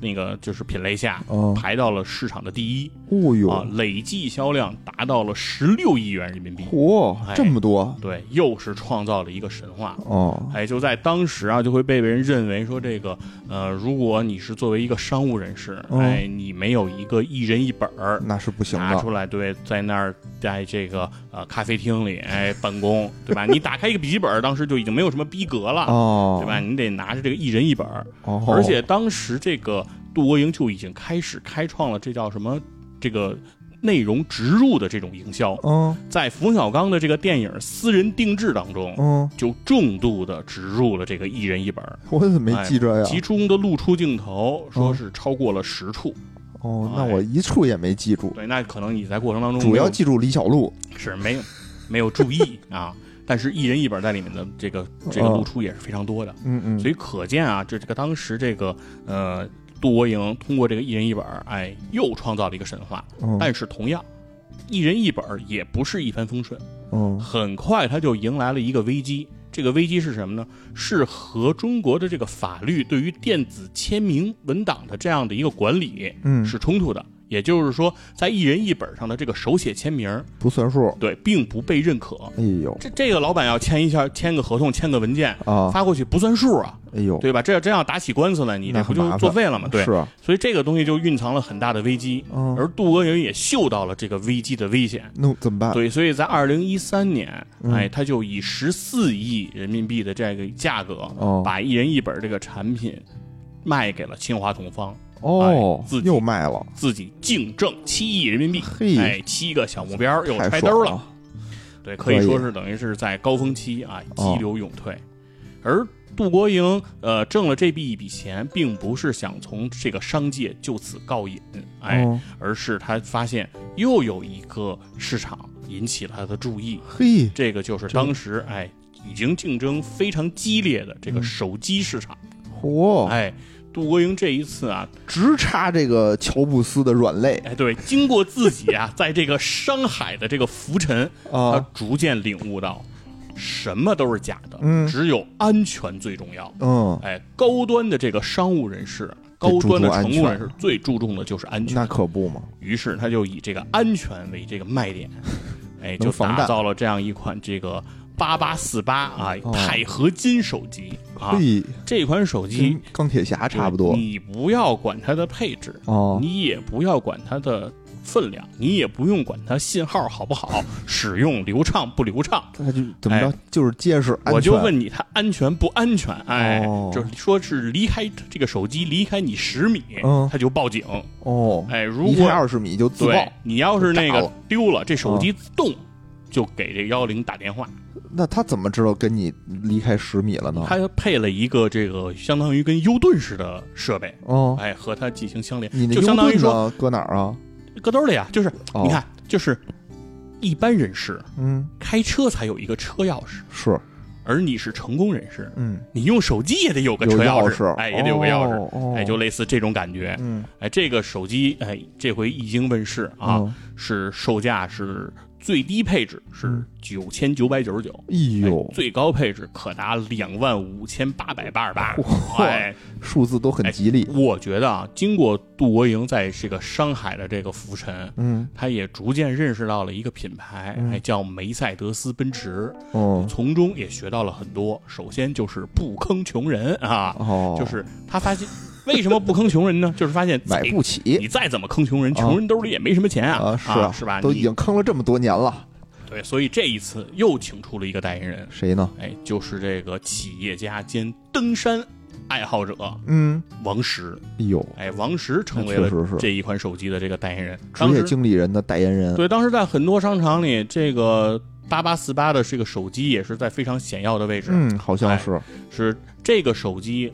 那个就是品类下，嗯排到了市场的第一哦啊哟，，累计销量达到了十六亿元人民币。嚯，哎这么多对，又是创造了一个神话。哦，哎，就在当时啊，就会被人认为说这个，呃，如果你是作为一个商务人士，嗯哎，你没有一个一人一本儿那是不行的。拿出来，对，在那儿在这个呃咖啡厅里哎 办公，对吧？你打开一个笔记本，当时就已经没有什么逼格了，哦，对吧？你得拿着这个一人一本儿，哦，而且当时这个杜国营就已经开始开创了这叫什么这个内容植入的这种营销，嗯在冯小刚的这个电影《私人定制》当中。嗯，就重度的植入了这个一人一本，我怎么没记着呀？其中的露出镜头说是超过了十处。哦，那我一处也没记住，对，那可能你在过程当中主要记住李小璐。是没有没有注意 啊。但是，一人一本在里面的这个这个嗯露出也是非常多的，嗯嗯，所以可见啊，这这个当时这个呃杜国营通过这个一人一本儿，哎，又创造了一个神话。嗯但是同样，一人一本儿也不是一帆风顺，嗯很快他就迎来了一个危机。这个危机是什么呢？是和中国的这个法律对于电子签名文档的这样的一个管理嗯，是冲突的。也就是说，在一人一本上的这个手写签名，不算数。对，并不被认可。哎呦这这个老板要签一下，签个合同，签个文件，啊，发过去不算数啊，哎呦，对吧？这要真要打起官司来，你这不就作废了吗？对，是啊，所以这个东西就蕴藏了很大的危机。嗯，而杜国营也嗅到了这个危机的危险，那怎么办？对，所以在二零一三年，嗯哎，他就以十四亿人民币的这个价格，哦把一人一本这个产品卖给了清华同方，哦哎自，己又卖了，自己净挣七亿人民币，嘿哎，七个小目标又太揣兜了。对，可以说是等于是在高峰期啊，哦。激流勇退。而杜国营呃挣了这笔一笔钱，并不是想从这个商界就此告隐，哎，哦。而是他发现又有一个市场引起了他的注意，嘿，这个就是当时哎已经竞争非常激烈的这个嗯。手机市场。嚯，哎，杜国英这一次啊，直插这个乔布斯的软肋。哎，对，经过自己啊在这个商海的这个浮沉，他啊，逐渐领悟到，什么都是假的，嗯。只有安全最重要。嗯，哎，高端的这个商务人士，高端的重安全乘务人士最注重的就是安全。那可不嘛，于是他就以这个安全为这个卖点，哎，就打能防弹。造了这样一款这个八八四八啊哦钛合金手机啊。嘿，这款手机钢铁侠差不多你不要管它的配置，哦，你也不要管它的分量，你也不用管它信号好不好，使用流畅不流畅。它就怎么着，就是结实。我就问你，它安全不安全？哎，哦就是说是离开这个手机离开你十米，嗯它就报警。哦，哎，如果二十米就自对爆。你要是那个丢了，这手机自动就给这幺幺零打电话。那他怎么知道跟你离开十米了呢？他配了一个这个相当于跟 U 盾似的设备，哦，哎，和它进行相连，你那就相当于 U 盾搁哪儿啊？搁兜里啊，就是哦。你看，就是一般人士嗯，开车才有一个车钥匙，是，而你是成功人士，嗯，你用手机也得有个车钥匙，哎，也得有个钥匙，哦哦。哎，就类似这种感觉。嗯。哎，这个手机，哎，这回一经问世啊，嗯。是售价是最低配置是嗯九千九百九十九，哎呦，最高配置可达两万五千八百八十八。嚯哎，数字都很吉利。我觉得啊，经过杜国营在这个上海的这个浮沉，嗯他也逐渐认识到了一个品牌，嗯哎，叫梅赛德斯奔驰，哦从中也学到了很多。首先就是不坑穷人啊，哦，就是他发现为什么不坑穷人呢？就是发现买不起你再怎么坑穷人，穷人兜里也没什么钱啊，啊，是啊，是吧？都已经坑了这么多年了。对，所以这一次又请出了一个代言人，谁呢？哎，就是这个企业家兼登山爱好者嗯，王石。哎呦，哎，王石成为了这一款手机的这个代言人。职业经理人的代言人。对，当时在很多商场里，这个八八四八的这个手机也是在非常显要的位置。嗯，好像哎是。是这个手机，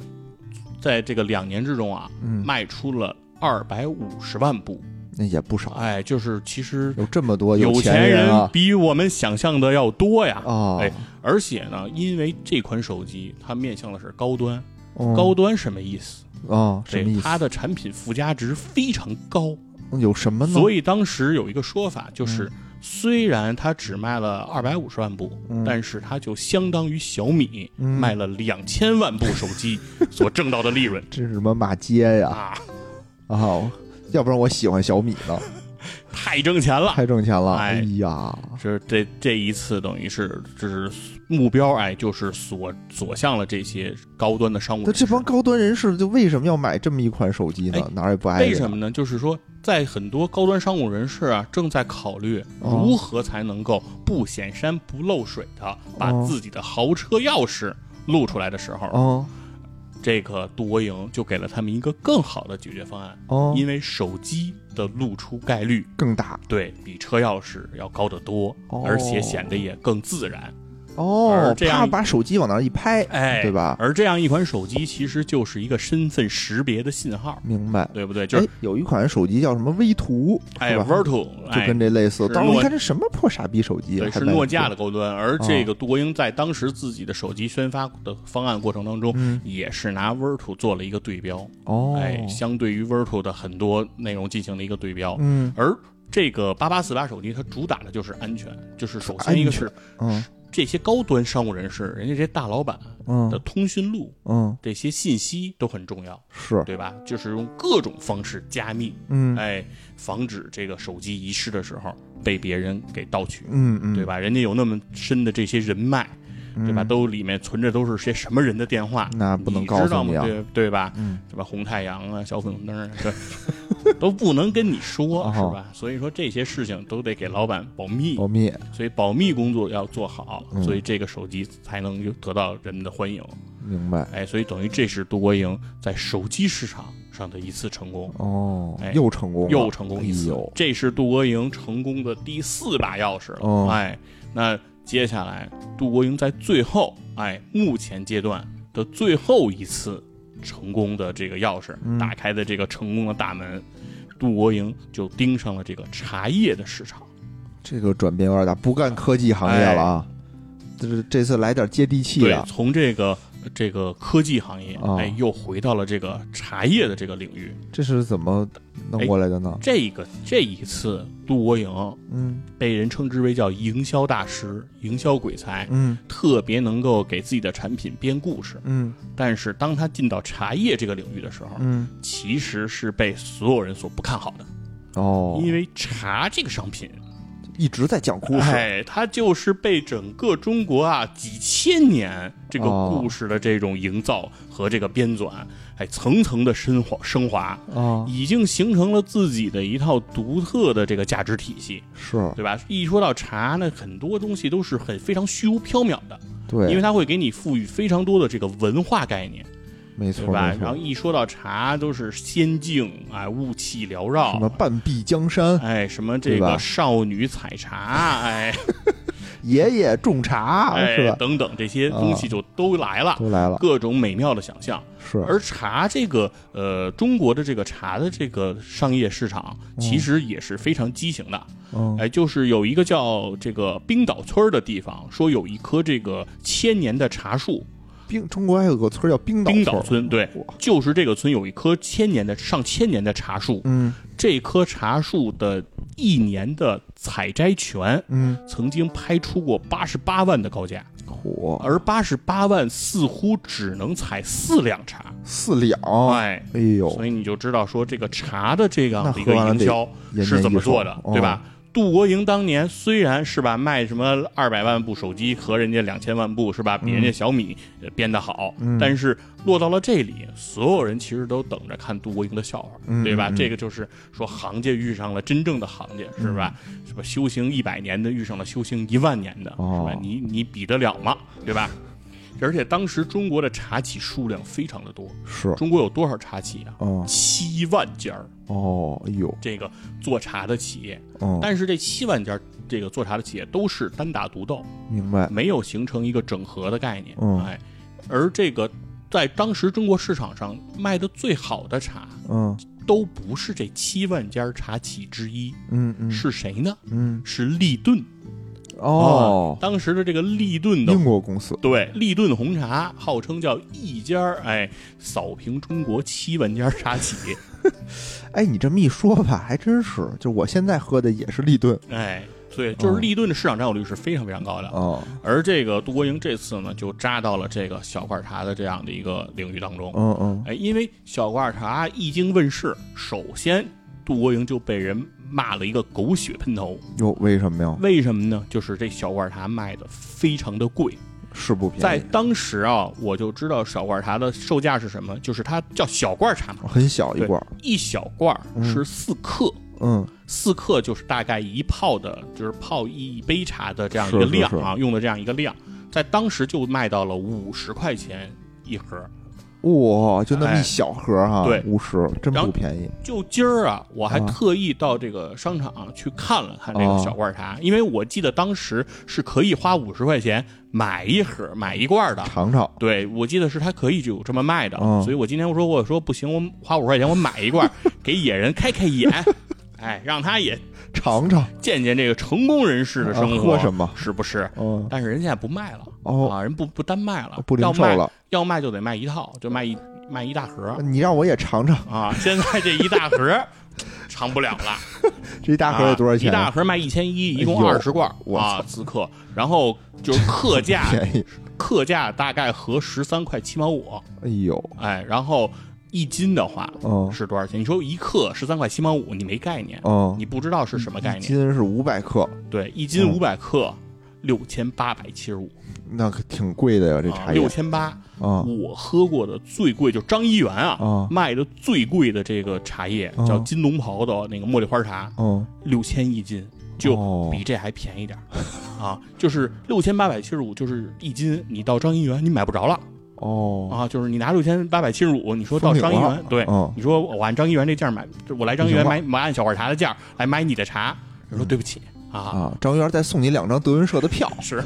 在这个两年之中啊，嗯，卖出了二百五十万部。那也不少，哎，就是其实有这么多有钱人啊。比我们想象的要多呀。啊，哎而且呢，因为这款手机它面向的是高端，哦高端什么意思？啊，什么对，意思？它的产品附加值非常高，有什么呢？所以当时有一个说法，就是虽然它只卖了二百五十万部，嗯。但是它就相当于小米嗯。卖了两千万部手机 所挣到的利润。这是什么马街呀？啊，啊，要不然我喜欢小米呢，太挣钱了。太挣钱了。哎哎呀，这这这一次等于是就是目标，哎，就是所所向了这些高端的商务那。这帮高端人士就为什么要买这么一款手机呢哎？哪儿也不挨着。为什么呢？就是说，在很多高端商务人士啊，正在考虑哦如何才能够不显山不漏水的把哦自己的豪车钥匙露出来的时候，哦这个杜国营就给了他们一个更好的解决方案，哦，因为手机的露出概率更大。对比车钥匙要高得多，哦。而且显得也更自然。哦，这样他把手机往那儿一拍，哎，对吧而这样一款手机其实就是一个身份识别的信号，明白？对不对？就是哎，有一款手机叫什么微图，哎，Virtu，就哎跟这类似。当时我一看这什么破傻逼手机啊，是诺基亚的高端，而这哦个杜国英在当时自己的手机宣发的方案过程当中，嗯也是拿 Virtu 做了一个对标，哦，哎，相对于 Virtu 的很多内容进行了一个对标，嗯而这个八八四八手机它主打的就是安全，就是首先一个是嗯这些高端商务人士，人家这些大老板的嗯通讯录嗯，这些信息都很重要，是对吧？就是用各种方式加密，嗯哎，防止这个手机遗失的时候被别人给盗取。嗯嗯，对吧？人家有那么深的这些人脉，对吧？嗯都里面存着都是些什么人的电话，那不能告诉你啊知道吗？对对吧？嗯是吧？红太阳啊，小粉红灯啊，对 都不能跟你说，哦是吧？所以说这些事情都得给老板保密，保密，所以保密工作要做好，嗯所以这个手机才能有得到人们的欢迎。明白哎，所以等于这是杜国营在手机市场上的一次成功。哦哎，又成功，又成功一次哎，这是杜国营成功的第四把钥匙了。哦哎，那接下来杜国营在最后，哎，目前阶段的最后一次成功的这个钥匙、嗯打开的这个成功的大门，杜国营就盯上了这个茶叶的市场。这个转变有点大，不干科技行业了啊。这是这次来点接地气对的，，从这个这个科技行业，哦。哎，又回到了这个茶叶的这个领域。这是怎么弄过来的呢？这个这一次，杜国营嗯。被人称之为叫营销大师、营销鬼才，嗯。特别能够给自己的产品编故事。嗯。但是当他进到茶叶这个领域的时候，嗯，其实是被所有人所不看好的，哦，因为茶这个商品一直在讲故事，哎，它就是被整个中国啊几千年这个哦。故事的这种营造和这个编纂，哎，层层的升华升华，啊，已经形成了自己的一套独特的这个价值体系，是。对吧？一说到茶呢，很多东西都是很非常虚无缥缈的，对，因为它会给你赋予非常多的这个文化概念，没错对吧？然后一说到茶，都是仙境啊，雾气缭绕。什，么半壁江山，哎，什么这个少女采茶，哎。爷爷种茶哎，是吧？等等这些东西就都来了，都来了，各种美妙的想象。是。而茶这个呃，中国的这个茶的这个商业市场，其实也是非常畸形的。嗯。哎，就是有一个叫这个冰岛村儿的地方，说有一棵这个千年的茶树，冰中国还有个村叫冰岛冰岛村，对，就是这个村有一棵千年的上千年的茶树，嗯这棵茶树的一年的采摘权，嗯，曾经拍出过八十八万的高价。火而八十八万似乎只能采四两茶，四两，哎，哎呦，所以你就知道说这个茶的这样的一个营销是怎么做的对吧？杜国营当年虽然是吧卖什么二百万部手机和人家两千万部是吧，比人家小米呃编得好，嗯但是落到了这里，所有人其实都等着看杜国营的笑话，嗯对吧？这个就是说行家遇上了真正的行家，是吧？什么修行一百年的遇上了修行一万年的，哦是吧？你你比得了吗？对吧？而且当时中国的茶企数量非常的多，是。中国有多少茶企啊？嗯。七万家儿，哦，哎呦，这个做茶的企业，嗯，但是这七万家这个做茶的企业都是单打独斗，明白，没有形成一个整合的概念。嗯哎，而这个在当时中国市场上卖的最好的茶，嗯。都不是这七万家茶企之一，嗯嗯，是谁呢？嗯。是立顿哦啊，当时的这个利顿的英国公司，对，利顿红茶号称叫一家儿哎扫平中国七万家茶企，哎，你这么一说吧，还真是，就我现在喝的也是利顿，哎，对，就是哦立顿的市场占有率是非常非常高的。哦，而这个杜国营这次呢，就扎到了这个小罐茶的这样的一个领域当中。嗯嗯，哎，因为小罐茶一经问世，首先杜国营就被人骂了一个狗血喷头。哟，为什么呀？为什么呢？就是这小罐茶卖的非常的贵，是不便宜，在当时啊，我就知道小罐茶的售价是什么，就是它叫小罐茶嘛，很小一罐，一小罐是四克。嗯四克就是大概一泡的，就是泡一杯茶的这样一个是是是量啊，用的这样一个量，在当时就卖到了五十块钱一盒。哇，就那么哎一小盒哈，对。五十，真不便宜，就今儿啊，我还啊。特意到这个商场去看了看这个哦。小罐茶，因为我记得当时是可以花五十块钱买一盒、买一罐的。尝尝，对，我记得是它可以就这么卖的，嗯。所以我今天我说我说不行，我花五十块钱我买一罐，给野人开开眼，哎，让他也尝尝，见见这个成功人士的生啊活，喝什么是不是？嗯，但是人现在不卖了，哦啊，人不不单卖了，不零要卖售了，要卖就得卖一套，就卖一卖一大盒你让我也尝尝，啊。现在这一大盒尝不了了，这一大盒得多少钱？啊一大盒卖一千一，一共二十罐我啊，操自克，然后就是客 价，便宜，克价大概合十三块七毛五，哎呦，哎，然后一斤的话嗯是多少钱？你说一克十三块七毛五，你没概念，嗯，你不知道是什么概念。一念？斤是五百克，对，一斤嗯。五百克，六千八百七十五，那可挺贵的呀，这茶叶。六千八。啊，我喝过的最贵，就张一元啊，啊卖的最贵的这个茶叶、啊叫金龙袍的那个茉莉花茶，嗯，六千一斤，就哦。比这还便宜点儿、啊，就是六千八百七十五，就是一斤，你到张一元你买不着了哦，啊，就是你拿六千八百七十五，你说到张一元，对，嗯你说我按张一元这价买，我来张一元买买按小罐茶的价来买你的茶，人说对不起啊，啊，张元再送你两张德云社的票，是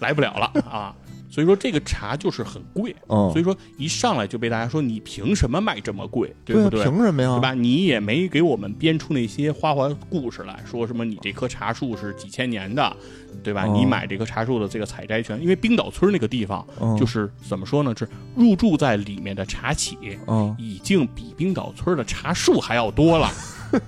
来不了了啊。所以说这个茶就是很贵，嗯所以说一上来就被大家说你凭什么卖这么贵，对不对？凭什么呀？对吧？你也没给我们编出那些花花故事来说什么你这棵茶树是几千年的，对吧？哦你买这棵茶树的这个采摘权，因为冰岛村那个地方嗯就是怎么说呢？是入住在里面的茶企嗯已经比冰岛村的茶树还要多了。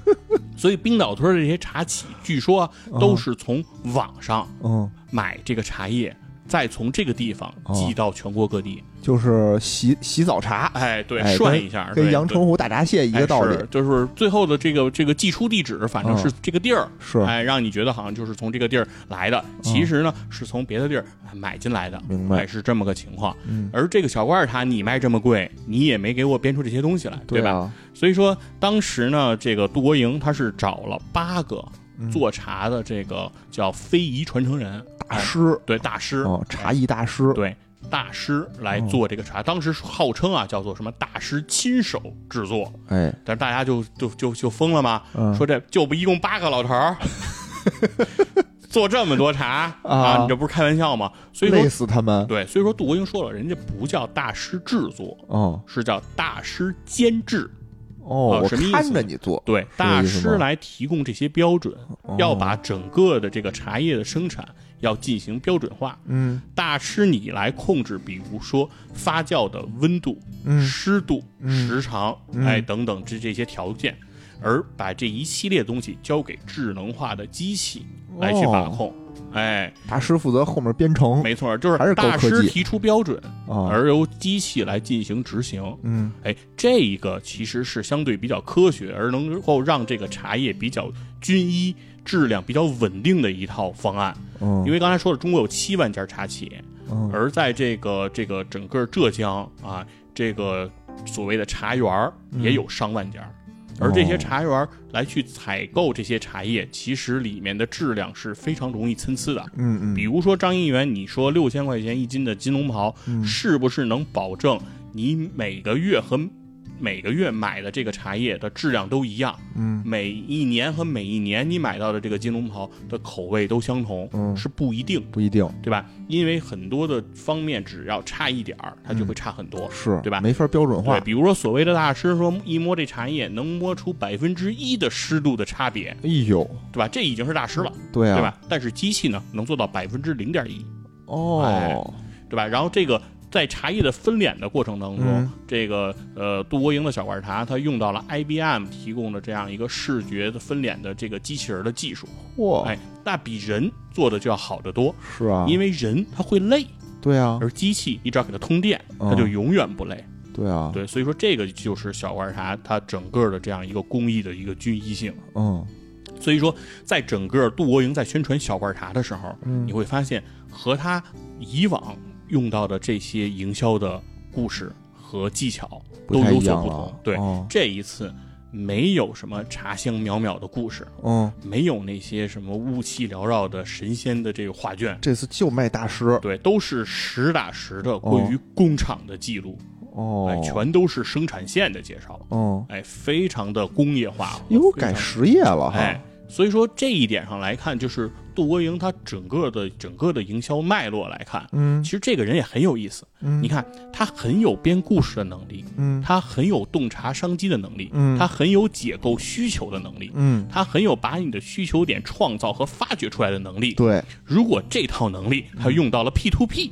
所以冰岛村的这些茶企，据说都是从网上嗯买这个茶叶，再从这个地方哦寄到全国各地。就是洗洗澡茶，哎，对，哎涮一下，跟阳澄湖大闸蟹一个道理哎。是就是最后的这个这个寄出地址，反正嗯是这个地儿，是哎，让你觉得好像就是从这个地儿来的，其实呢是从别的地儿买进来的，嗯明白哎，是这么个情况。嗯，而这个小罐儿茶你卖这么贵，你也没给我编出这些东西来，对吧？啊，所以说当时呢，这个杜国营他是找了八个嗯做茶的这个叫非遗传承人，哎大师。对大师，哦，茶艺大师，对大师来做这个茶，当时号称啊叫做什么大师亲手制作，哎，但是大家就就就就疯了嘛，嗯。说这就不一共八个老头儿。做这么多茶啊。你这不是开玩笑吗？所以累死他们。对，所以说杜国英说了，人家不叫大师制作，哦。是叫大师监制。哦，我什么意思看着你做，对，大师来提供这些标准，哦。要把整个的这个茶叶的生产要进行标准化。嗯。大师你来控制，比如说发酵的温度、嗯。湿度、嗯。时长，嗯。哎等等这这些条件，而把这一系列东西交给智能化的机器来去把控。哎，大师负责后面编程没错，就是还是大师提出标准，啊，而由机器来进行执行。嗯哎，这一个其实是相对比较科学，而能够让这个茶叶比较均一、质量比较稳定的一套方案。嗯，因为刚才说了，中国有七万家茶企，嗯而在这个这个整个浙江啊，这个所谓的茶园也有上万家。而这些哦。茶园来去采购这些茶叶，其实里面的质量是非常容易参差的。嗯嗯，比如说张一元，你说六千块钱一斤的金龙袍，嗯。是不是能保证你每个月和每个月买的这个茶叶的质量都一样？嗯每一年和每一年你买到的这个金龙袍的口味都相同，嗯是不一定，不一定对吧？因为很多的方面只要差一点儿，它就会差很多。是对吧没法标准化对，，比如说所谓的大师说，一摸这茶叶能摸出百分之一的湿度的差别，哎呦，对吧？这已经是大师了，对啊，对？吧？但是机器呢，能做到百分之零点一，哦，对吧？然后这个在茶叶的分敛的过程当中，嗯。这个呃杜国营的小罐茶，它用到了 IBM 提供的这样一个视觉的分敛的这个机器人的技术，哇，哎，那比人做的就要好得多，是啊，因为人他会累，对啊，而机器你只要给它通电，嗯它就永远不累。对啊，对，所以说这个就是小罐茶它整个的这样一个工艺的一个均一性。嗯。所以说，在整个杜国营在宣传小罐茶的时候，嗯。你会发现和他以往用到的这些营销的故事和技巧都有所不同。对，哦。这一次没有什么茶香渺渺的故事，嗯，没有那些什么雾气缭绕的神仙的这个画卷，这次就卖大师。对，都是实打实的关于工厂的记录，哦。哎，，全都是生产线的介绍，嗯，哎，非常的工业化，哟，非常改实业了哈。哎，，所以说这一点上来看，就是杜国营他整个的整个的营销脉络来看，嗯其实这个人也很有意思。嗯，你看，他很有编故事的能力，嗯他很有洞察商机的能力，嗯他很有解构需求的能力，嗯，他很有把你的需求点创造和发掘出来的能力。对，如果这套能力他用到了 P to P，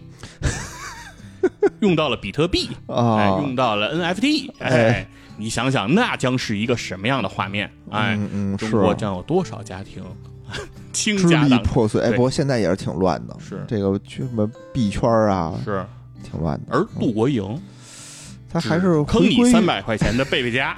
用到了比特币，用到了 NFT，哎哎，你想想，那将是一个什么样的画面？哎，嗯嗯中国将有多少家庭 倾支离家荡破碎，哎，不过现在也是挺乱的，是这个去什么币圈啊，是，挺乱的，而杜国营他还是坑你三百块钱的贝贝佳，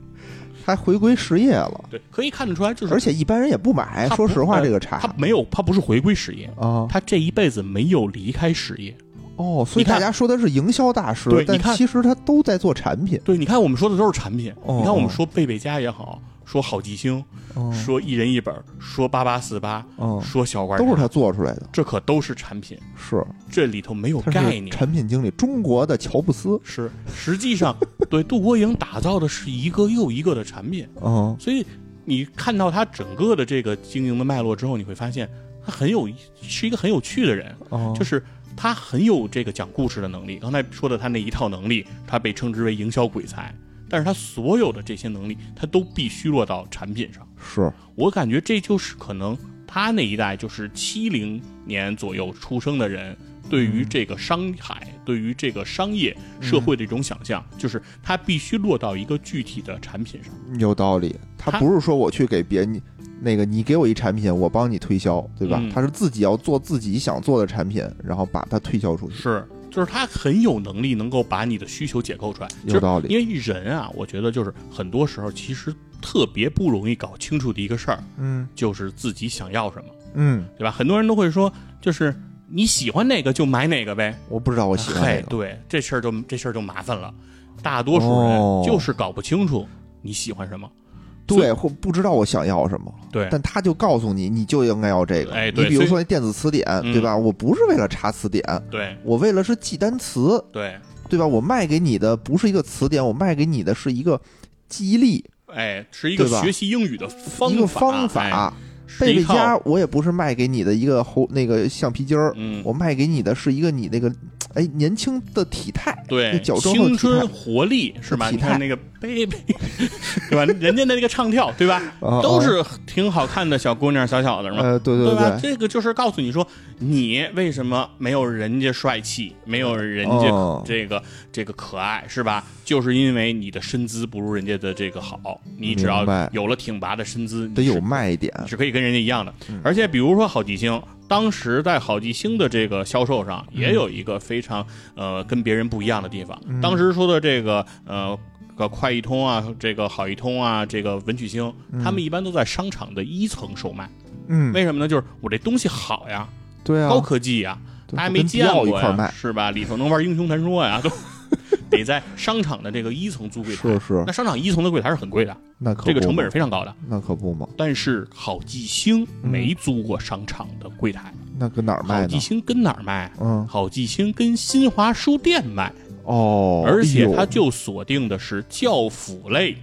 他回归实业了，对，可以看得出来，就是而且一般人也不买，不说实话，呃这个茶他茶没有，他不是回归实业，啊，他这一辈子没有离开实业。哦，所以大家说的是营销大师对，但其实他都在做产品，对，你看我们说的都是产品，哦你看我们说贝贝佳也好，说好记星，嗯说一人一本，说八八四八，嗯，说小罐，都是他，做出来的，这可都是产品，是，这里头没有他是概念。产品经理，中国的乔布斯，是，实际上 对杜国营打造的是一个又一个的产品，嗯所以你看到他整个的这个经营的脉络之后，你会发现他很有是一个很有趣的人，嗯，就是他很有这个讲故事的能力。刚才说的他那一套能力，他被称之为营销鬼才，但是他所有的这些能力，他都必须落到产品上。是，我感觉这就是可能他那一代就是七零年左右出生的人。对于这个商海，对于这个商业社会的一种想象，就是他必须落到一个具体的产品上。有道理，他他不是说我去给别人那个你给我一产品，我帮你推销，对吧？嗯他是自己要做自己想做的产品，然后把它推销出去，是，就是他很有能力能够把你的需求解构出来。有道理。因为人啊，我觉得就是很多时候其实特别不容易搞清楚的一个事儿，嗯就是自己想要什么，嗯，对吧？很多人都会说，就是你喜欢哪个就买哪个呗。我不知道我喜欢哪，个。嘿对，这事儿就这事儿就麻烦了。大多数哦人就是搞不清楚你喜欢什么。对，或不知道我想要什么，对，但他就告诉你，你就应该要这个。哎对你比如说那电子词典，嗯对吧？我不是为了查词典，对我为了是记单词，对，对吧？我卖给你的不是一个词典，我卖给你的是一个记忆力，哎，是一个学习英语的方一个，方法。贝贝佳，我也不是卖给你的一个猴那个橡皮筋儿，嗯，我卖给你的是一个你那个哎年轻的体态，对青春活力是吧？体态你看那个 baby，对吧？人家的那个唱跳，对吧？啊都是挺好看的小姑娘、小小的嘛，呃，对对吧？这个就是告诉你说，你为什么没有人家帅气，没有人家哦这个、这个可爱，是吧？就是因为你的身姿不如人家的这个好，你只要有了挺拔的身姿，得有卖点，是可以跟人家一样的。嗯而且比如说好记星，当时在好记星的这个销售上，也有一个非常呃跟别人不一样的地方。嗯当时说的这个呃。个快易通啊，这个好易通啊，这个文曲星，他们一般都在商场的一层售卖。嗯，为什么呢？就是我这东西好呀，对啊，高科技呀，对大家没见过呀，是吧？里头能玩英雄传说呀，都 得在商场的这个一层租柜台。是是那，商场一层的柜台是很贵的，那可这个成本是非常高的。那可不嘛，但是好记星嗯没租过商场的柜台，那搁哪儿卖好记？星跟哪儿卖？嗯，好记星跟新华书店卖，哦，而且哎呦它就锁定的是教辅类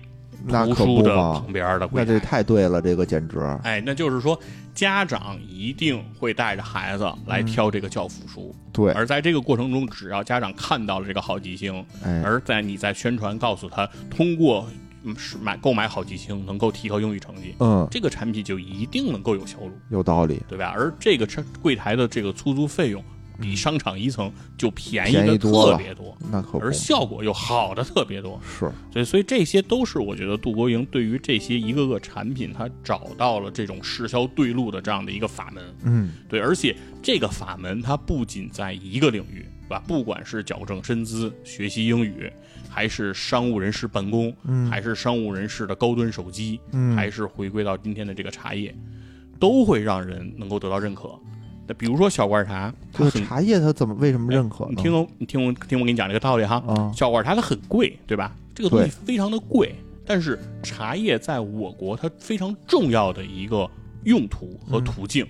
那书的，旁边的柜那这。太对了，这个简直，哎，那就是说，家长一定会带着孩子来挑这个教辅书，对，而在这个过程中，只要家长看到了这个好记星，哎，而在你在宣传告诉他，通过嗯是买购买好记星能够提高英语成绩，嗯，这个产品就一定能够有销路。有道理，对吧？而这个车柜台的这个出租费用比商场一层就便宜的多特别多，那可不而效果又好的特别多。是，所以，所以这些都是我觉得杜国营对于这些一个个产品，他找到了这种市销对路的这样的一个法门。嗯，对，而且这个法门它不仅在一个领域，对吧？不管是矫正身姿、学习英语，还是商务人士办公，嗯还是商务人士的高端手机，嗯还是回归到今天的这个茶叶，都会让人能够得到认可。那比如说小罐茶，它这个很茶叶它怎么为什么认可呢？你听我，你听我，听我给你讲这个道理哈。啊，小罐茶它很贵，对吧？这个东西非常的贵，但是茶叶在我国它非常重要的一个用途和途径，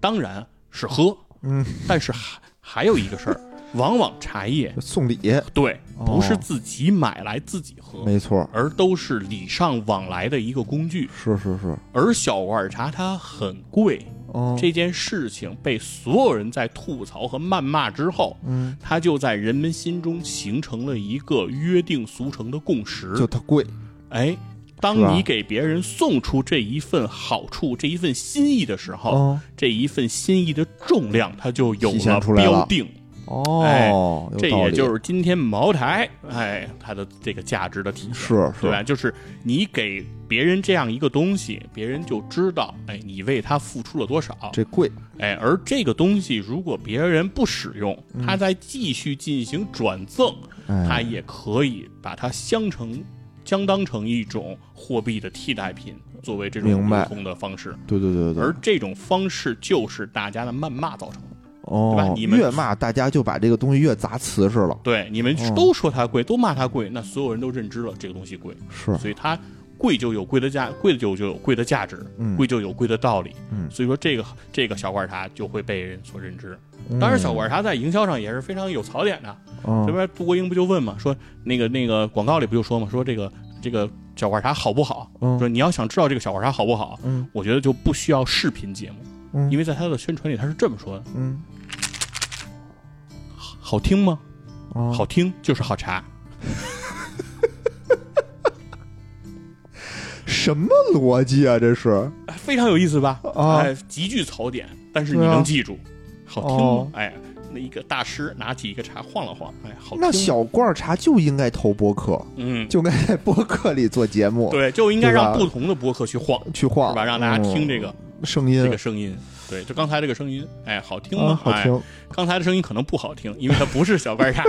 当然是喝，嗯，但是还还有一个事儿，往往茶叶送礼，对哦不是自己买来自己喝，没错，而都是礼尚往来的一个工具。是是是，而小罐茶它很贵，哦，这件事情被所有人在吐槽和谩骂之后，嗯，它就在人们心中形成了一个约定俗成的共识。就它贵，哎，当你给别人送出这一份好处、这一份心意的时候，哦。这一份心意的重量它就有了。标定。哦，有这也就是今天茅台哎它的这个价值的体现。是对吧？就是你给别人这样一个东西，别人就知道，哎，你为他付出了多少。这贵，哎，而这个东西如果别人不使用，他再继续进行转赠，他哎，也可以把它相成相当成一种货币的替代品，作为这种流通的方式。对对对对而，这种方式就是大家的谩骂造成的。对吧哦，你们越骂大家就把这个东西越砸瓷实了，对，你们哦都说它贵，都骂它贵，那所有人都认知了这个东西贵，是，所以它贵就有贵的价，贵的就就有贵的价值，嗯贵就有贵的道理。嗯所以说这个这个小罐茶就会被人所认知。嗯当然，小罐茶在营销上也是非常有槽点的。嗯这边杜国英不就问嘛，说那个那个广告里不就说嘛，说这个这个小罐茶好不好？嗯说你要想知道这个小罐茶好不好，嗯我觉得就不需要视频节目，嗯因为在他的宣传里他是这么说的：嗯，好听吗？哦好听就是好茶。什么逻辑啊？这是非常有意思吧？啊哎，极具槽点，但是你能记住，好听吗？哦哎，那一个大师拿起一个茶晃了晃，哎，好听。那小罐茶就应该投播客，嗯，就该在播客里做节目，对，就应该让不同的播客去晃，去晃是吧？让大家听这个、嗯声音这个声音。对，就刚才这个声音，哎，好听啊，吗？哎好听，刚才的声音可能不好听，因为它不是小白茶，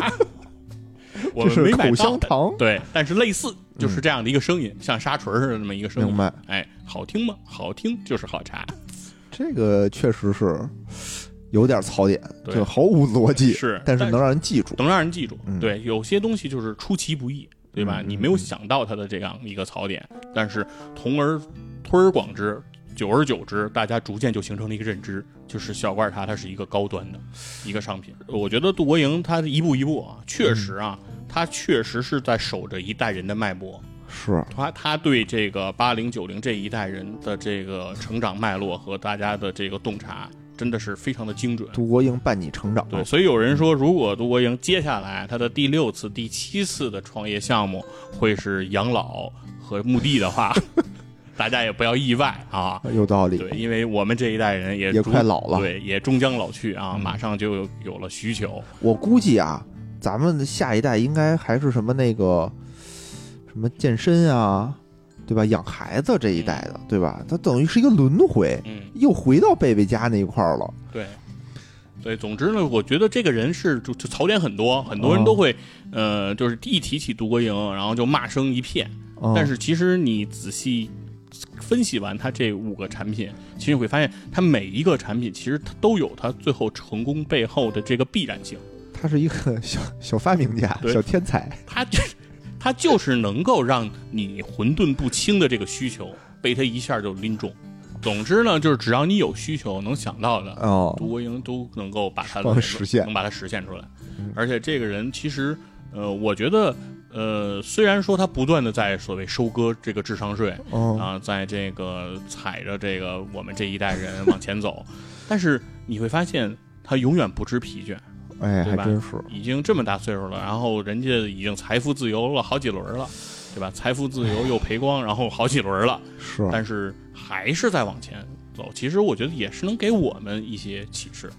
我们没买糖，对，但是类似就是这样的一个声音，像沙锤似的那么一个声音。明白？哎，好听吗？好听就是好茶，这个确实是有点槽点，对就毫无逻辑，是但是能让人记住。能让人记住。嗯对，有些东西就是出其不意，对吧？嗯你没有想到它的这样一个槽点，但是同而推而广之，久而久之，大家逐渐就形成了一个认知，就是小罐茶它是一个高端的一个商品。我觉得杜国营他一步一步啊，确实啊，他确实是在守着一代人的脉搏。是，他他对这个八零九零这一代人的这个成长脉络和大家的这个洞察，真的是非常的精准。杜国营伴你成长，对，所以有人说，如果杜国营接下来他的第六次、第七次的创业项目会是养老和墓地的话，大家也不要意外啊。有道理。对，因为我们这一代人也也终快老了对，也终将老去啊，嗯马上就有有了需求。我估计啊，咱们的下一代应该还是什么那个什么健身啊，对吧？养孩子这一代的，对吧？它等于是一个轮回，嗯，又回到贝贝家那一块儿了。对，对，总之呢，我觉得这个人是就就槽点很多，很多人都会，呃，就是一提起杜国营，然后就骂声一片。嗯但是其实你仔细分析完他这五个产品，其实你会发现，他每一个产品其实它都有它最后成功背后的这个必然性。他是一个小小发明家、小天才。他就他就是能够让你混沌不清的这个需求被他一下就拎中。总之呢，就是只要你有需求，能想到的，哦，杜国英都能够把它实现能把它实现出来嗯。而且这个人其实，呃，我觉得，呃，虽然说他不断的在所谓收割这个智商税哦，啊，在这个踩着这个我们这一代人往前走，但是你会发现他永远不知疲倦。哎，对吧还真是。已经这么大岁数了，然后人家已经财富自由了好几轮了，对吧？财富自由又赔光，然后好几轮了，是，但是还是在往前走。其实我觉得也是能给我们一些启示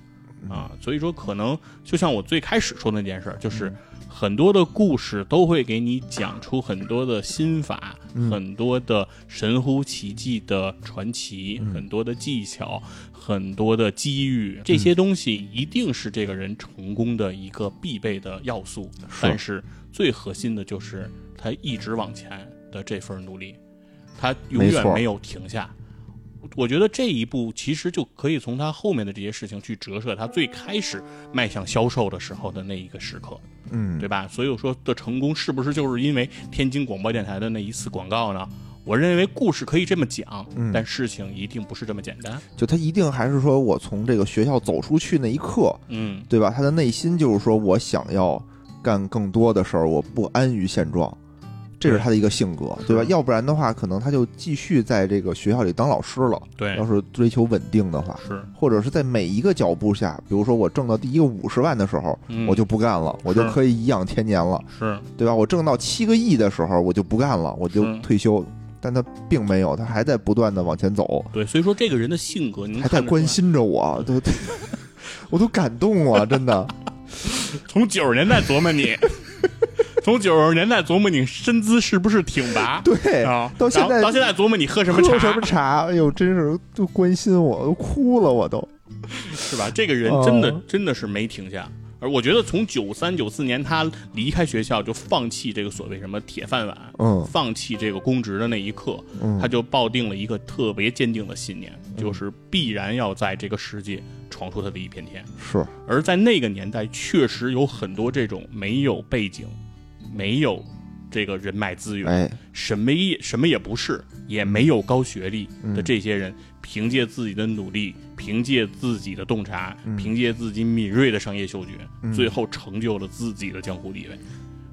啊。所以说，可能就像我最开始说的那件事儿，就是很多的故事都会给你讲出很多的心法，嗯很多的神乎其技的传奇，嗯很多的技巧，很多的机遇，这些东西一定是这个人成功的一个必备的要素。但是最核心的就是他一直往前的这份努力，他永远没有停下。我觉得这一步其实就可以从他后面的这些事情去折射他最开始迈向销售的时候的那一个时刻，嗯，对吧？所以我说的成功是不是就是因为天津广播电台的那一次广告呢？我认为故事可以这么讲，嗯但事情一定不是这么简单。就他一定还是说我从这个学校走出去那一刻，嗯，对吧？他的内心就是说我想要干更多的事儿，我不安于现状，这是他的一个性格，对吧？要不然的话，可能他就继续在这个学校里当老师了。对要，是追求稳定的话，是，或者是在每一个脚步下，比如说我挣到第一个五十万的时候，嗯我就不干了，我就可以颐养天年了，是，对吧？我挣到七个亿的时候，我就不干了，我就退休。但他并没有，他还在不断的往前走，对，所以说这个人的性格，你能还在关心着我，都 我都感动啊，真的。从九十年代琢磨你，从九十年代琢磨你身姿是不是挺拔，对，啊，到现在到现在琢磨你喝什么茶，喝什么茶？哎呦，真是都关心我，都哭了，我都。是吧？这个人真的、哦真的是没停下。而我觉得从九三九四年他离开学校就放弃这个所谓什么铁饭碗，嗯放弃这个公职的那一刻，嗯，他就抱定了一个特别坚定的信念，就是必然要在这个世界闯出他的一片天。是而在那个年代，确实有很多这种没有背景、没有这个人脉资源、哎，什么也什么也不是，也没有高学历的嗯。这些人，凭借自己的努力，凭借自己的洞察，嗯。凭借自己敏锐的商业嗅觉，嗯。最后成就了自己的江湖地位。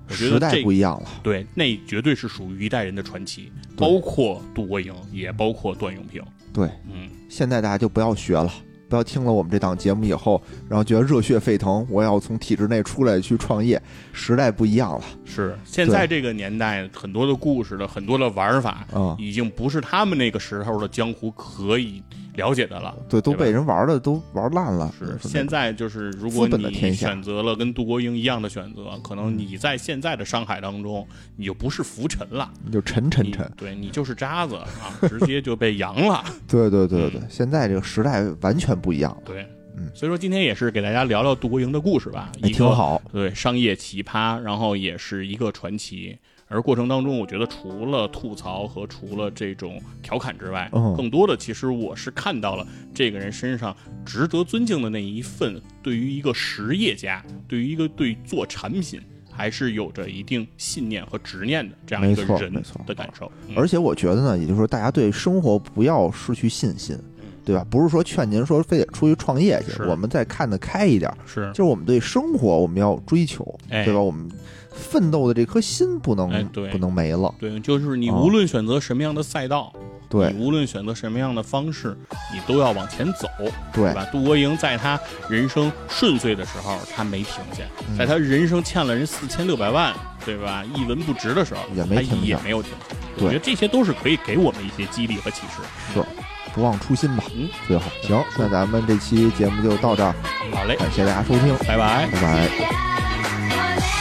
我觉时代不一样了。对，那绝对是属于一代人的传奇，包括杜国营，也包括段永平。对，嗯，现在大家就不要学了，不要听了我们这档节目以后，然后觉得热血沸腾，我要从体制内出来去创业。时代不一样了，是现在这个年代很多的故事的很多的玩法，啊、已经不是他们那个时候的江湖可以了解的了。对，都被人玩的都玩烂了。是，现在就是如果你选择了跟杜国英一样的选择，可能你在现在的商海当中，你就不是浮沉了，你就沉沉沉。对你就是渣子啊，直接就被扬了。对对对对对，现在这个时代完全不一样了，对，嗯所以说今天也是给大家聊聊杜国英的故事吧，也，挺好。对，商业奇葩，然后也是一个传奇。而过程当中，我觉得除了吐槽和除了这种调侃之外，嗯更多的其实我是看到了这个人身上值得尊敬的那一份，对于一个实业家，对于一个对做产品还是有着一定信念和执念的这样一个人的感受。嗯而且我觉得呢，也就是说，大家对生活不要失去信心，对吧？不是说劝您说非得出去创业去是，我们再看得开一点，是就是我们对生活我们要追求，哎对吧？我们奋斗的这颗心不能、不能没了，对，就是你哦无论选择什么样的赛道，对你无论选择什么样的方式，你都要往前走。对对吧？杜国营在他人生顺遂的时候，他没停下；嗯在他人生欠了人四千六百万，对吧？一文不值的时候，也没停也没有停下。我觉得这些都是可以给我们一些激励和启示。是不忘初心吧，嗯，最好。行，那咱们这期节目就到这儿，好嘞，感谢大家收听，拜拜。拜拜。